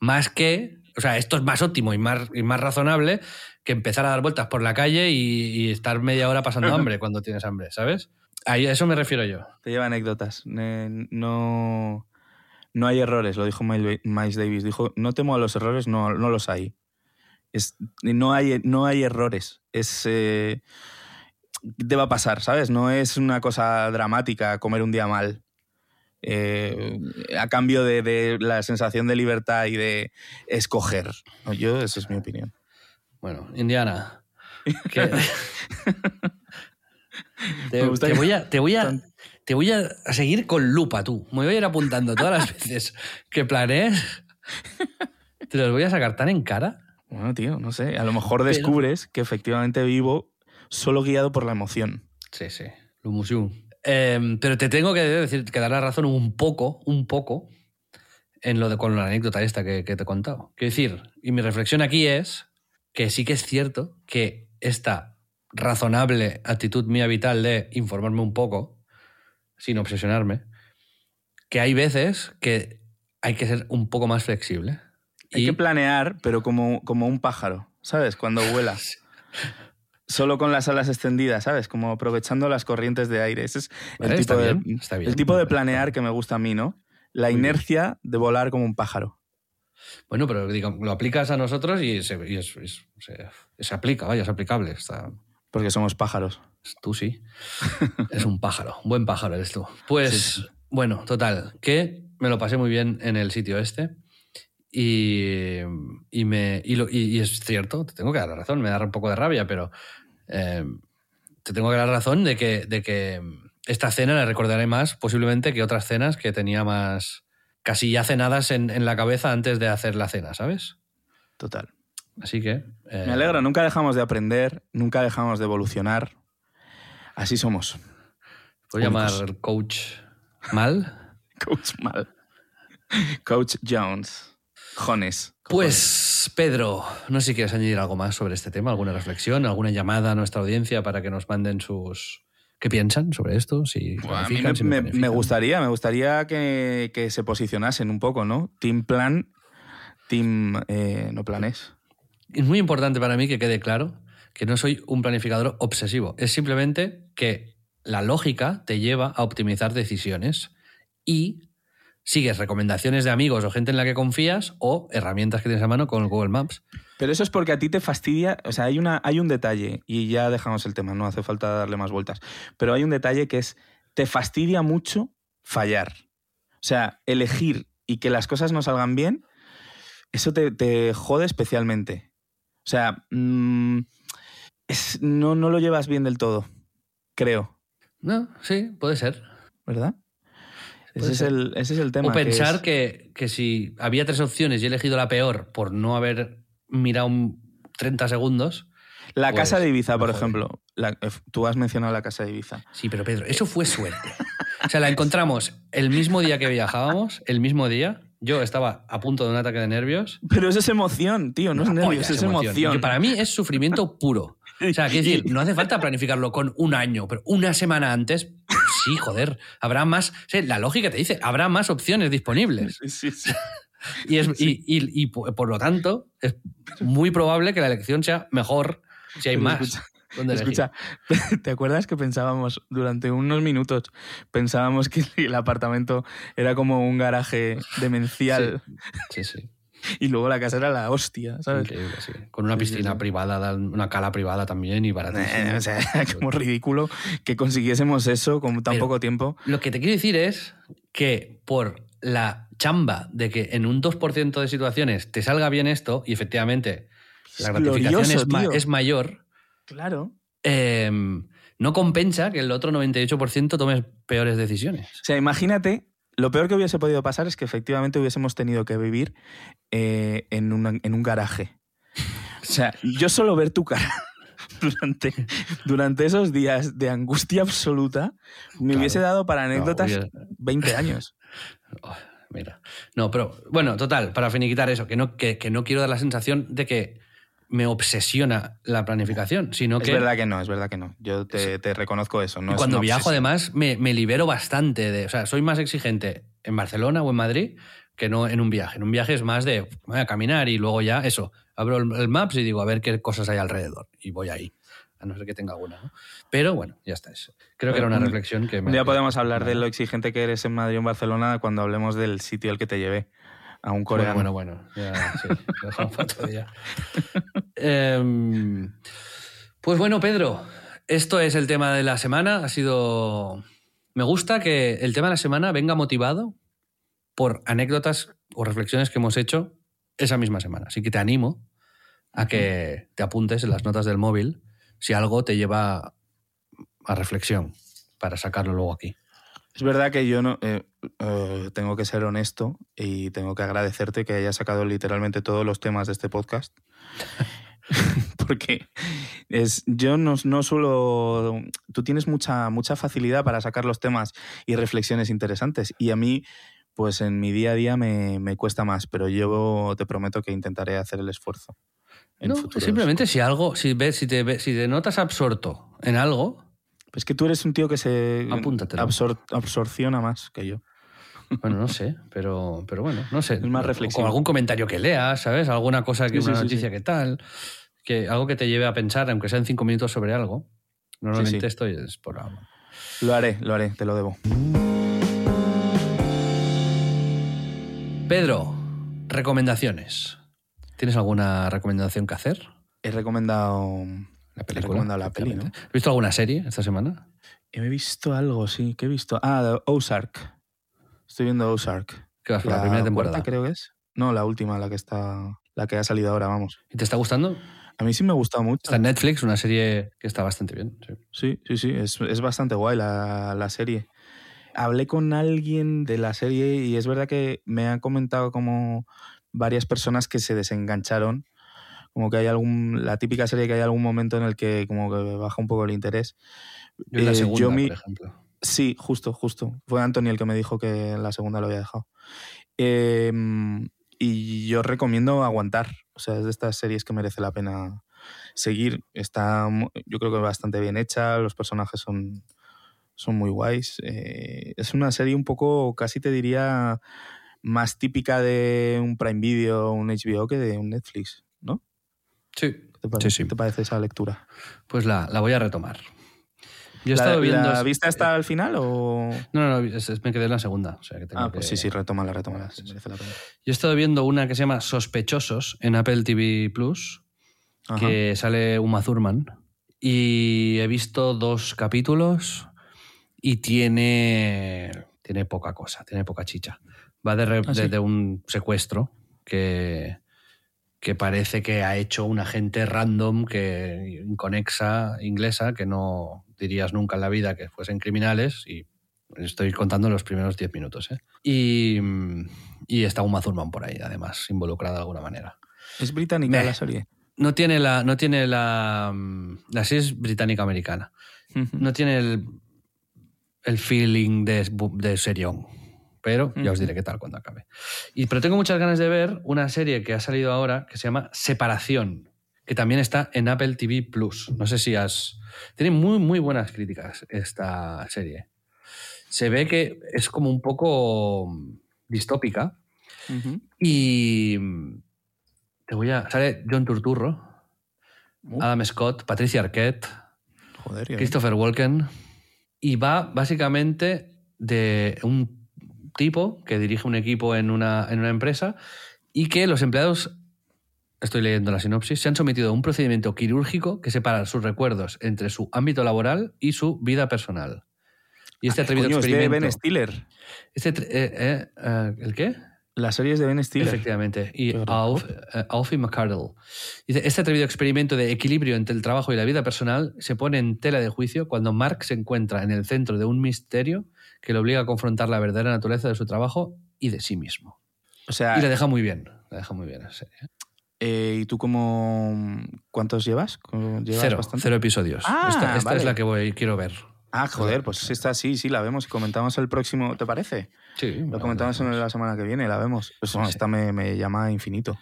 Más que, o sea, esto es más óptimo y más, y más razonable que empezar a dar vueltas por la calle y, y estar media hora pasando hambre cuando tienes hambre, ¿sabes? Ahí a eso me refiero yo. Te lleva anécdotas. Eh, No, no hay errores, lo dijo Miles Davis. Dijo, no temo a los errores, no, no los hay. Es, no, hay no hay errores. Es, eh, te va a pasar, ¿sabes? No es una cosa dramática comer un día mal. Eh, a cambio de, de la sensación de libertad y de escoger. Yo, esa es mi opinión. Bueno, Indiana. que- te, voy a, te voy a, te voy a seguir con lupa tú. Me voy a ir apuntando todas las veces que planees. Te los voy a sacar tan en cara. Bueno, tío, no sé. A lo mejor descubres que efectivamente vivo solo guiado por la emoción. Sí, sí. Lumusium. Eh, pero te tengo que decir que dar la razón un poco, un poco, en lo de con la anécdota esta que, que te he contado. Quiero decir, y mi reflexión aquí es que sí que es cierto que esta razonable actitud mía vital de informarme un poco, sin obsesionarme, que hay veces que hay que ser un poco más flexible. Hay Y- que planear, pero como, como un pájaro, ¿sabes? Cuando vuela. Solo con las alas extendidas, ¿sabes? Como aprovechando las corrientes de aire. Ese es el tipo, de, bien, está bien. el tipo de planear que me gusta a mí, ¿no? La inercia de volar como un pájaro. Bueno, pero lo aplicas a nosotros y se, y es- es- se, se aplica, vaya, es aplicable. Está, Porque somos pájaros. Tú sí. Es un pájaro, buen pájaro eres tú. Pues Bueno, total, que me lo pasé muy bien en el sitio este. Y, y me, y, lo- y- y es cierto, te tengo que dar la razón, me da un poco de rabia, pero eh, te tengo que dar la razón de que, de que esta cena la recordaré más posiblemente que otras cenas que tenía más casi ya cenadas en, en la cabeza antes de hacer la cena, ¿sabes? Total. Así que... eh, Me alegro, nunca dejamos de aprender, nunca dejamos de evolucionar. Así somos. ¿Puedo llamar únicos. coach mal? Coach mal. Coach Jones. Jones. Pues, Pedro, no sé si quieres añadir algo más sobre este tema, alguna reflexión, alguna llamada a nuestra audiencia para que nos manden sus... ¿Qué piensan sobre esto? Si Bueno, a mí si me gustaría, me gustaría que, que se posicionasen un poco, ¿no? Team plan, team eh, no planes. Es muy importante para mí que quede claro que no soy un planificador obsesivo. Es simplemente que la lógica te lleva a optimizar decisiones y sigues recomendaciones de amigos o gente en la que confías o herramientas que tienes a mano con Google Maps. Pero eso es porque a ti te fastidia, o sea, hay, una, hay un detalle, y ya dejamos el tema, no hace falta darle más vueltas, pero hay un detalle que es, te fastidia mucho fallar. O sea, elegir y que las cosas no salgan bien, eso te, te jode especialmente. O sea, mm, es- no, no lo llevas bien del todo, creo, No, sí, puede ser. ¿verdad? Ese es, el, ese es el tema. o pensar es- que, que si había tres opciones y he elegido la peor por no haber mirado un 30 segundos. La pues, casa de Ibiza, por ejemplo. la- eh, tú has mencionado la casa de Ibiza. Sí, pero Pedro, eso fue suerte. O sea, la encontramos el mismo día que viajábamos, el mismo día. Yo estaba a punto de un ataque de nervios. Pero eso es emoción, tío, no es nervios, es emoción. Que para mí es sufrimiento puro. O sea, quiero decir, no hace falta planificarlo con un año, pero una semana antes, sí, joder, habrá más. o sea, la lógica te dice, habrá más opciones disponibles. Sí, sí, sí. Y, es, y, y- y por lo tanto, es muy probable que la elección sea mejor si hay Pero más. escucha, donde elegir. Escucha, ¿te acuerdas que pensábamos durante unos minutos, pensábamos que el apartamento era como un garaje demencial Sí, sí. y luego la casa era la hostia, ¿sabes? Increíble, sí. Con una piscina sí. privada, una cala privada también y baratísima. Eh, o sea, como ridículo que consiguiésemos eso con tan Pero- poco tiempo. Lo que te quiero decir es que por la chamba de que en un 2% de situaciones te salga bien esto, y efectivamente la gratificación glorioso, es, ma- tío. es mayor, Claro. eh, no compensa que el otro 98% tomes peores decisiones. O sea, imagínate, lo peor que hubiese podido pasar es que efectivamente hubiésemos tenido que vivir eh, en, una- en un garaje. O sea, yo solo ver tu cara durante, durante esos días de angustia absoluta me Claro. hubiese dado para anécdotas hubiera- 20 años. Oh, mira. No, pero bueno, total, para finiquitar eso, que no, que, que no quiero dar la sensación de que me obsesiona la planificación, sino Es que verdad que no, es verdad que no. Yo te, te reconozco eso. No Y es cuando viajo, obsesión. además, me, me libero bastante de. O sea, soy más exigente en Barcelona o en Madrid que no en un viaje. En un viaje es más de voy a caminar y luego ya eso. Abro el, el Maps y digo a ver qué cosas hay alrededor. Y voy ahí. A no ser que tenga alguna. ¿no? Pero bueno, ya está eso. Creo que era una Un- reflexión que me. Día podemos hablar de lo exigente que eres en Madrid o en Barcelona cuando hablemos del sitio al que te llevé. A un coreano. bueno, bueno. Ya, sí, lo dejamos para otro día. Em, pues bueno, Pedro, esto es el tema de la semana. Ha sido. Me gusta que el tema de la semana venga motivado por anécdotas o reflexiones que hemos hecho esa misma semana. Así que te animo a que te apuntes en las notas del móvil si algo te lleva a reflexión para sacarlo luego aquí. Es verdad que yo no eh, eh, tengo que ser honesto y tengo que agradecerte que hayas sacado literalmente todos los temas de este podcast. Porque es, yo no, no suelo. Tú tienes mucha, mucha facilidad para sacar los temas y reflexiones interesantes. Y a mí, pues en mi día a día me, me cuesta más, pero yo te prometo que intentaré hacer el esfuerzo. No, simplemente si algo, si ves, si te, ves- si te notas absorto en algo, Es que tú eres un tío que se Apúntatelo. absor- absorciona más que yo. Bueno, no sé, pero, pero bueno, no sé. Es más O reflexivo. Con algún comentario que leas, ¿sabes? Alguna cosa, que Sí, sí, una noticia sí. que tal, que algo que te lleve a pensar, aunque sean cinco minutos sobre algo. Normalmente esto es por algo. Lo haré, lo haré, te lo debo. Pedro, recomendaciones. ¿Tienes alguna recomendación que hacer? He recomendado. La la efectivamente. ¿Has visto alguna serie esta semana? He visto algo, sí. ¿Qué he visto? Ah, Ozark. Estoy viendo Ozark. ¿Qué vas por la, primera temporada? cuarta, creo que es. No, la última, la que está. La que ha salido ahora, vamos. ¿Y te está gustando? A mí sí me ha gustado mucho. Está en Netflix, una serie que está bastante bien. Sí, sí, sí. sí. Es, es, bastante guay la, la, serie. Hablé con alguien de la serie y es verdad que me han comentado como varias personas que se desengancharon. Como que hay algún. La típica serie que hay algún momento en el que como que baja un poco el interés. Yo en la segunda, yo mi, por ejemplo. Sí, justo, justo. Fue Anthony el que me dijo que en la segunda lo había dejado. Eh, y yo recomiendo aguantar. O sea, es de estas series que merece la pena seguir. Está, yo creo que bastante bien hecha, los personajes son, son muy guays. Eh, es una serie un poco, casi te diría, más típica de un Prime Video un HBO que de un Netflix, ¿no? Sí. ¿Qué te parece, sí, sí. ¿te parece esa lectura? Pues la, la voy a retomar. Yo he ¿La, estado viendo... ¿La viste hasta el final o...? No, no, es, me quedé en la segunda. O sea, que tengo ah, pues que... sí, sí, retómala, retómala. Sí, merece la pena. Yo he estado viendo una que se llama Sospechosos en Apple TV Plus, Ajá. que sale Uma Thurman. Y he visto dos capítulos y tiene, tiene poca cosa, tiene poca chicha. Va de, re, ¿Ah, sí? de, de un secuestro que, que parece que ha hecho una gente random, que inconexa, inglesa, que no dirías nunca en la vida que fuesen criminales y estoy contando los primeros 10 minutos. ¿eh? Y, y, está Uma Thurman por ahí, además, involucrada de alguna manera. ¿Es británica Me, la serie? No tiene la... No tiene la, la serie es británica-americana. Uh -huh. No tiene el, el feeling de, de serión pero ya os diré qué tal cuando acabe. Y, pero tengo muchas ganas de ver una serie que ha salido ahora que se llama Separación, que también está en Apple TV Plus. No sé si has... Tiene muy, muy buenas críticas esta serie. Se ve que es como un poco distópica uh -huh. y te voy a... Sale John Turturro, uh. Adam Scott, Patricia Arquette, Joder, Christopher Walken y va básicamente de un tipo que dirige un equipo en una, en una empresa y que los empleados, estoy leyendo la sinopsis, se han sometido a un procedimiento quirúrgico que separa sus recuerdos entre su ámbito laboral y su vida personal. Y este ah, atrevido coño, experimento. Es de Ben Stiller. Este, eh, eh, eh, ¿El qué? La serie es de Ben Stiller. Efectivamente. Y Alf, Alfie McCardle. Dice, este atrevido experimento de equilibrio entre el trabajo y la vida personal se pone en tela de juicio cuando Mark se encuentra en el centro de un misterio que le obliga a confrontar la verdadera naturaleza de su trabajo y de sí mismo. O sea, y le deja muy bien, le deja muy bien la serie. Eh, ¿Y tú cómo cuántos llevas? ¿Llevas cero, bastante? cero episodios. Ah, esta, esta vale. es la que voy, quiero ver. Ah, joder, pues esta sí, sí, la vemos y comentamos el próximo, ¿te parece? Sí. Lo comentamos en la semana que viene, la vemos. Pues bueno, sí. esta me, me, llama infinito.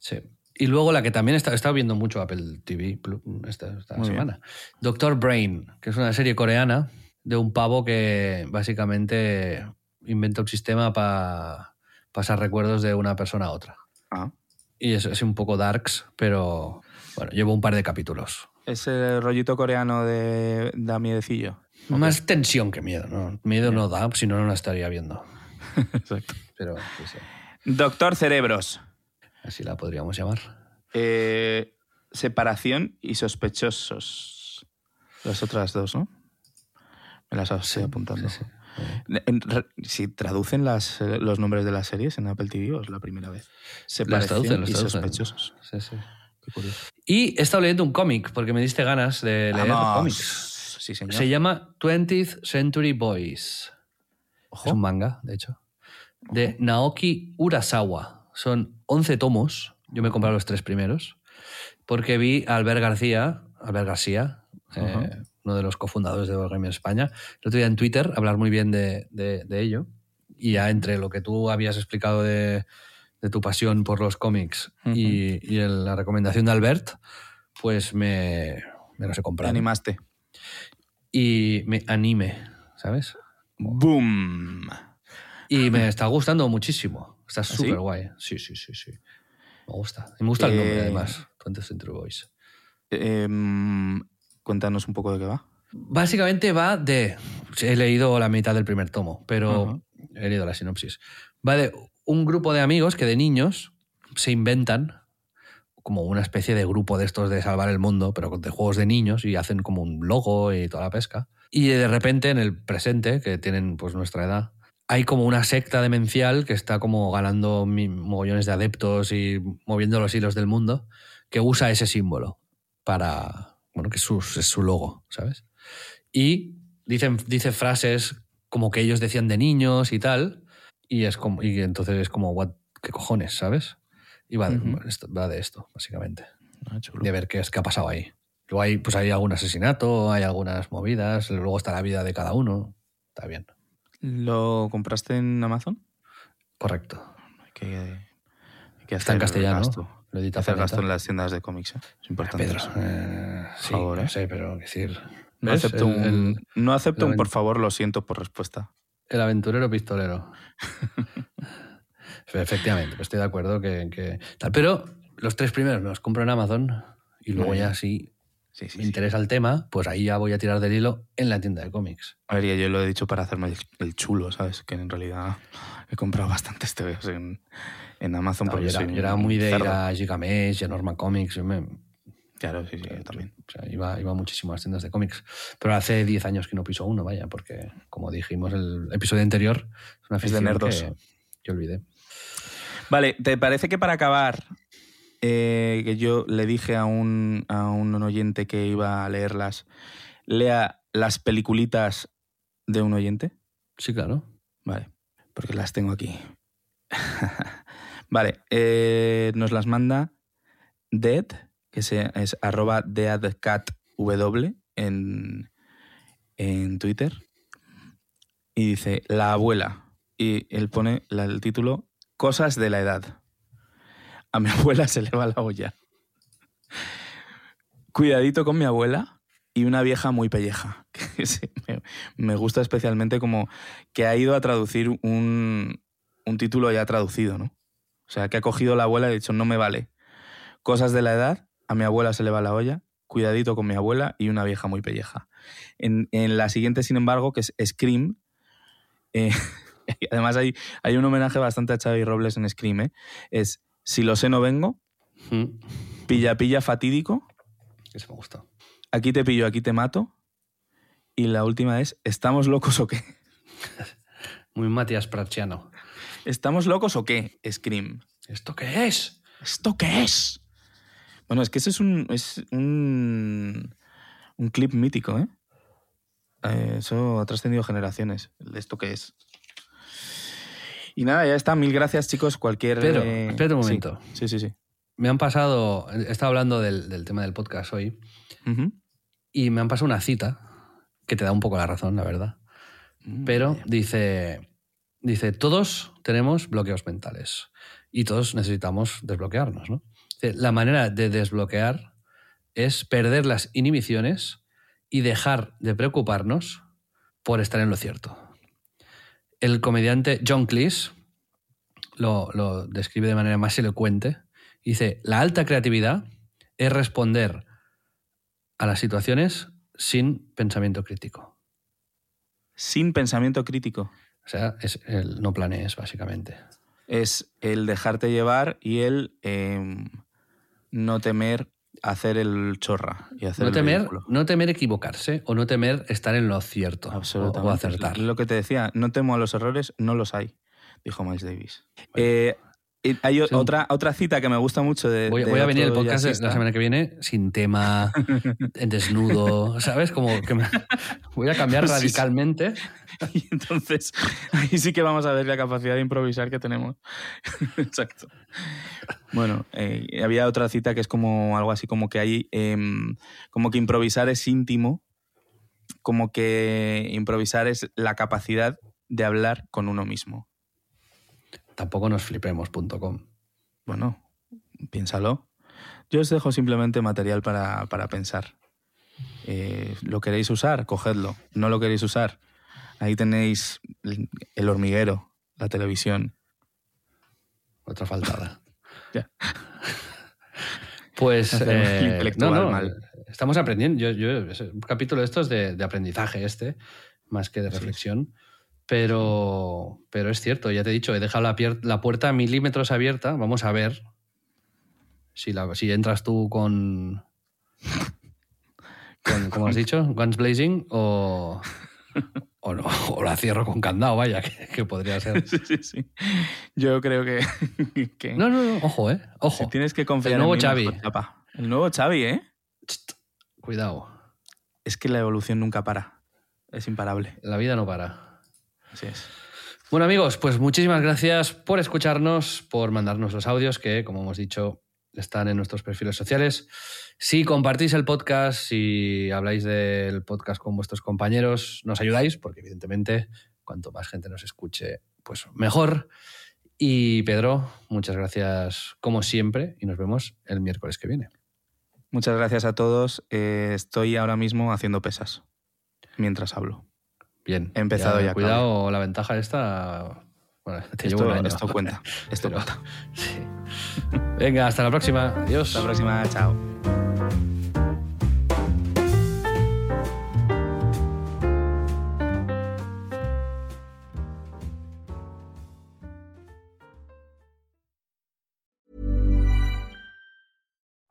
Sí. Y luego la que también está, está viendo mucho Apple TV esta, esta semana. Bien. Doctor Brain, que es una serie coreana de un pavo que básicamente inventa un sistema para pasar recuerdos de una persona a otra. Ah. Y es, es, un poco darks, pero bueno, llevo un par de capítulos. Ese rollito coreano de da miedecillo. Okay. Más tensión que miedo, ¿no? Miedo no da, si no, no la estaría viendo. Exacto. Pero, sí, sí. Doctor Cerebros. Así la podríamos llamar. Eh, separación y sospechosos. Las otras dos, ¿no? Me las estoy sí, apuntando. Sí, si traducen las, eh, los nombres de las series en Apple TV, o es la primera vez. Traducen, las y traducen. sospechosos. Sí, sí. Qué curioso. Y he estado leyendo un cómic, porque me diste ganas de leer cómics. Sí, señor. Se llama 20th Century Boys. Ojo. Es un manga, de hecho. De Ojo. Naoki Urasawa. Son 11 tomos. Yo me he comprado los tres primeros. Porque vi a Albert García, Albert García, eh, uno de los cofundadores de Wargaming España, el otro día en Twitter hablar muy bien de, de, de ello. Y ya entre lo que tú habías explicado de, de tu pasión por los cómics uh -huh. y, y el, la recomendación de Albert, pues me, me los he comprado. Te animaste. Y me anime, ¿sabes? ¡Boom! Y me está gustando muchísimo. Está ¿Ah, súper ¿sí? guay. Sí, sí, sí, sí. Me gusta. Y me gusta eh... el nombre, además. 20th Century Boys. Eh, cuéntanos un poco de qué va. Básicamente va de. He leído la mitad del primer tomo, pero uh -huh. he leído la sinopsis. Va de un grupo de amigos que de niños se inventan como una especie de grupo de estos de salvar el mundo, pero de juegos de niños y hacen como un logo y toda la pesca. Y de repente en el presente, que tienen pues nuestra edad, hay como una secta demencial que está como ganando mogollones de adeptos y moviendo los hilos del mundo, que usa ese símbolo para, bueno, que es su, es su logo, ¿sabes? Y dicen, dice frases como que ellos decían de niños y tal, y, es como, y entonces es como, what, ¿qué cojones, sabes? Y va de, esto- va de esto, básicamente Ah, de ver qué es qué ha pasado ahí. Luego hay, pues hay algún asesinato, hay algunas movidas, luego está la vida de cada uno. Está bien. ¿Lo compraste en Amazon? Correcto. Hay que, hay que Está en castellano. Lo edita hacer gasto en las tiendas de cómics. ¿eh? Es importante. Pedro, eh, sí, favor, no ¿eh? sé, pero decir. No ¿ves? acepto, El- un, el- no acepto un por favor, lo siento por respuesta. El aventurero pistolero. Efectivamente, pues estoy de acuerdo que, que tal. Pero los tres primeros me los compro en Amazon y luego ya si Sí, sí, me sí. interesa el tema, pues ahí ya voy a tirar del hilo en la tienda de cómics. A ver, yo lo he dicho para hacerme el, chulo, ¿sabes? Que en realidad he comprado bastantes TVs en, en Amazon No, porque yo, era, yo muy de ir cerdo. a Gigamesh a Norma Comics. yo me- Claro, sí, sí, yo también. O sea, iba, iba muchísimo a las tiendas de cómics. Pero hace 10 años que no piso uno, vaya, porque como dijimos el episodio anterior, es una Es de nerdos. que, que olvidé. Vale, ¿te parece que para acabar, eh, que yo le dije a un, a un oyente que iba a leerlas, lea las peliculitas de un oyente? Sí, claro. Vale, porque las tengo aquí. vale, eh, nos las manda Dead, que es arroba deadcatw en, en Twitter. Y dice, la abuela. Y él pone el título, Cosas de la edad. A mi abuela se le va la olla. Cuidadito con mi abuela y una vieja muy pelleja. Me gusta especialmente como que ha ido a traducir un, un título ya traducido, ¿no? O sea, que ha cogido la abuela y ha dicho, no me vale. Cosas de la edad, a mi abuela se le va la olla, cuidadito con mi abuela y una vieja muy pelleja. En, en la siguiente, sin embargo, que es Scream, eh, y además hay, hay un homenaje bastante a Xavi Robles en Scream, ¿eh? es Si lo sé no vengo. Pilla Pilla fatídico, Ese me gustó. Aquí te pillo, aquí te mato. Y la última es, ¿estamos locos o qué? Muy Matías Prachiano. ¿Estamos locos o qué? Scream. ¿Esto qué es? ¿Esto qué es? Bueno, es que ese es un, es un, un clip mítico, ¿eh? Eh, Eso ha trascendido generaciones. ¿De ¿Esto qué es? Y nada, ya está. Mil gracias, chicos. Cualquier... Pero, eh, espérate un momento. Sí, sí, sí. Me han pasado, he estado hablando del, del tema del podcast hoy, y me han pasado una cita que te da un poco la razón, la verdad. Mm, Pero dice, dice, todos tenemos bloqueos mentales y todos necesitamos desbloquearnos, La manera de desbloquear es perder las inhibiciones y dejar de preocuparnos por estar en lo cierto. El comediante John Cleese lo, lo describe de manera más elocuente. Dice, la alta creatividad es responder a las situaciones sin pensamiento crítico. Sin pensamiento crítico. O sea, es el no planees, básicamente. Es el dejarte llevar y el em, no temer hacer el chorra y hacer No el temer, ridículo. no temer equivocarse o no temer estar en lo cierto o- Absolutamente. o acertar. Lo que te decía, no temo a los errores, no los hay, dijo Miles Davis. Eh, hay Sí. otra, otra cita que me gusta mucho de. Voy, de voy a venir el podcast jazzista. la semana que viene sin tema, en desnudo, ¿sabes? Como que me- voy a cambiar radicalmente. Y entonces, ahí sí que vamos a ver la capacidad de improvisar que tenemos. Exacto. Bueno, eh, había otra cita que es como algo así como que hay. em, como que improvisar es íntimo, como que improvisar es la capacidad de hablar con uno mismo. Tampoco nos flipemos.com. Bueno, piénsalo. Yo os dejo simplemente material para, para pensar. Eh, ¿Lo queréis usar? Cogedlo. ¿No lo queréis usar? Ahí tenéis el- hormiguero, la televisión. Otra faltada. Ya. Pues. Eh, no, no, mal. Estamos aprendiendo. Yo, yo, es un capítulo de estos de, de aprendizaje, este, más que de Sí. Pero, pero es cierto, ya te he dicho, he dejado la, puerta milímetros abierta. Vamos a ver si, la, si entras tú con, con. ¿Cómo has dicho? Guns Blazing o. o, no, o la cierro con candado, vaya, que, que podría ser. Sí, sí, sí. Yo creo que. que No, no, no, ojo, ¿eh? Ojo. si tienes que confiar El nuevo en Xavi. El nuevo Xavi, ¿eh? Cuidado, Es que la evolución nunca para. Es imparable. la vida no para. Bueno amigos, pues muchísimas gracias por escucharnos, por mandarnos los audios que, como hemos dicho, están en nuestros perfiles sociales. Si compartís el podcast, si habláis del podcast con vuestros compañeros, nos ayudáis, porque evidentemente cuanto más gente nos escuche, pues mejor. Y Pedro, muchas gracias como siempre y nos vemos el miércoles que viene. Muchas gracias a todos. Eh, estoy ahora mismo haciendo pesas mientras hablo. Bien. He empezado ya, Cuidado, la ventaja esta... Bueno, te llevo Esto, un año. esto cuenta. Esto Pero- cuenta. Sí. Venga, hasta la próxima. Adiós. Hasta la próxima. Chao.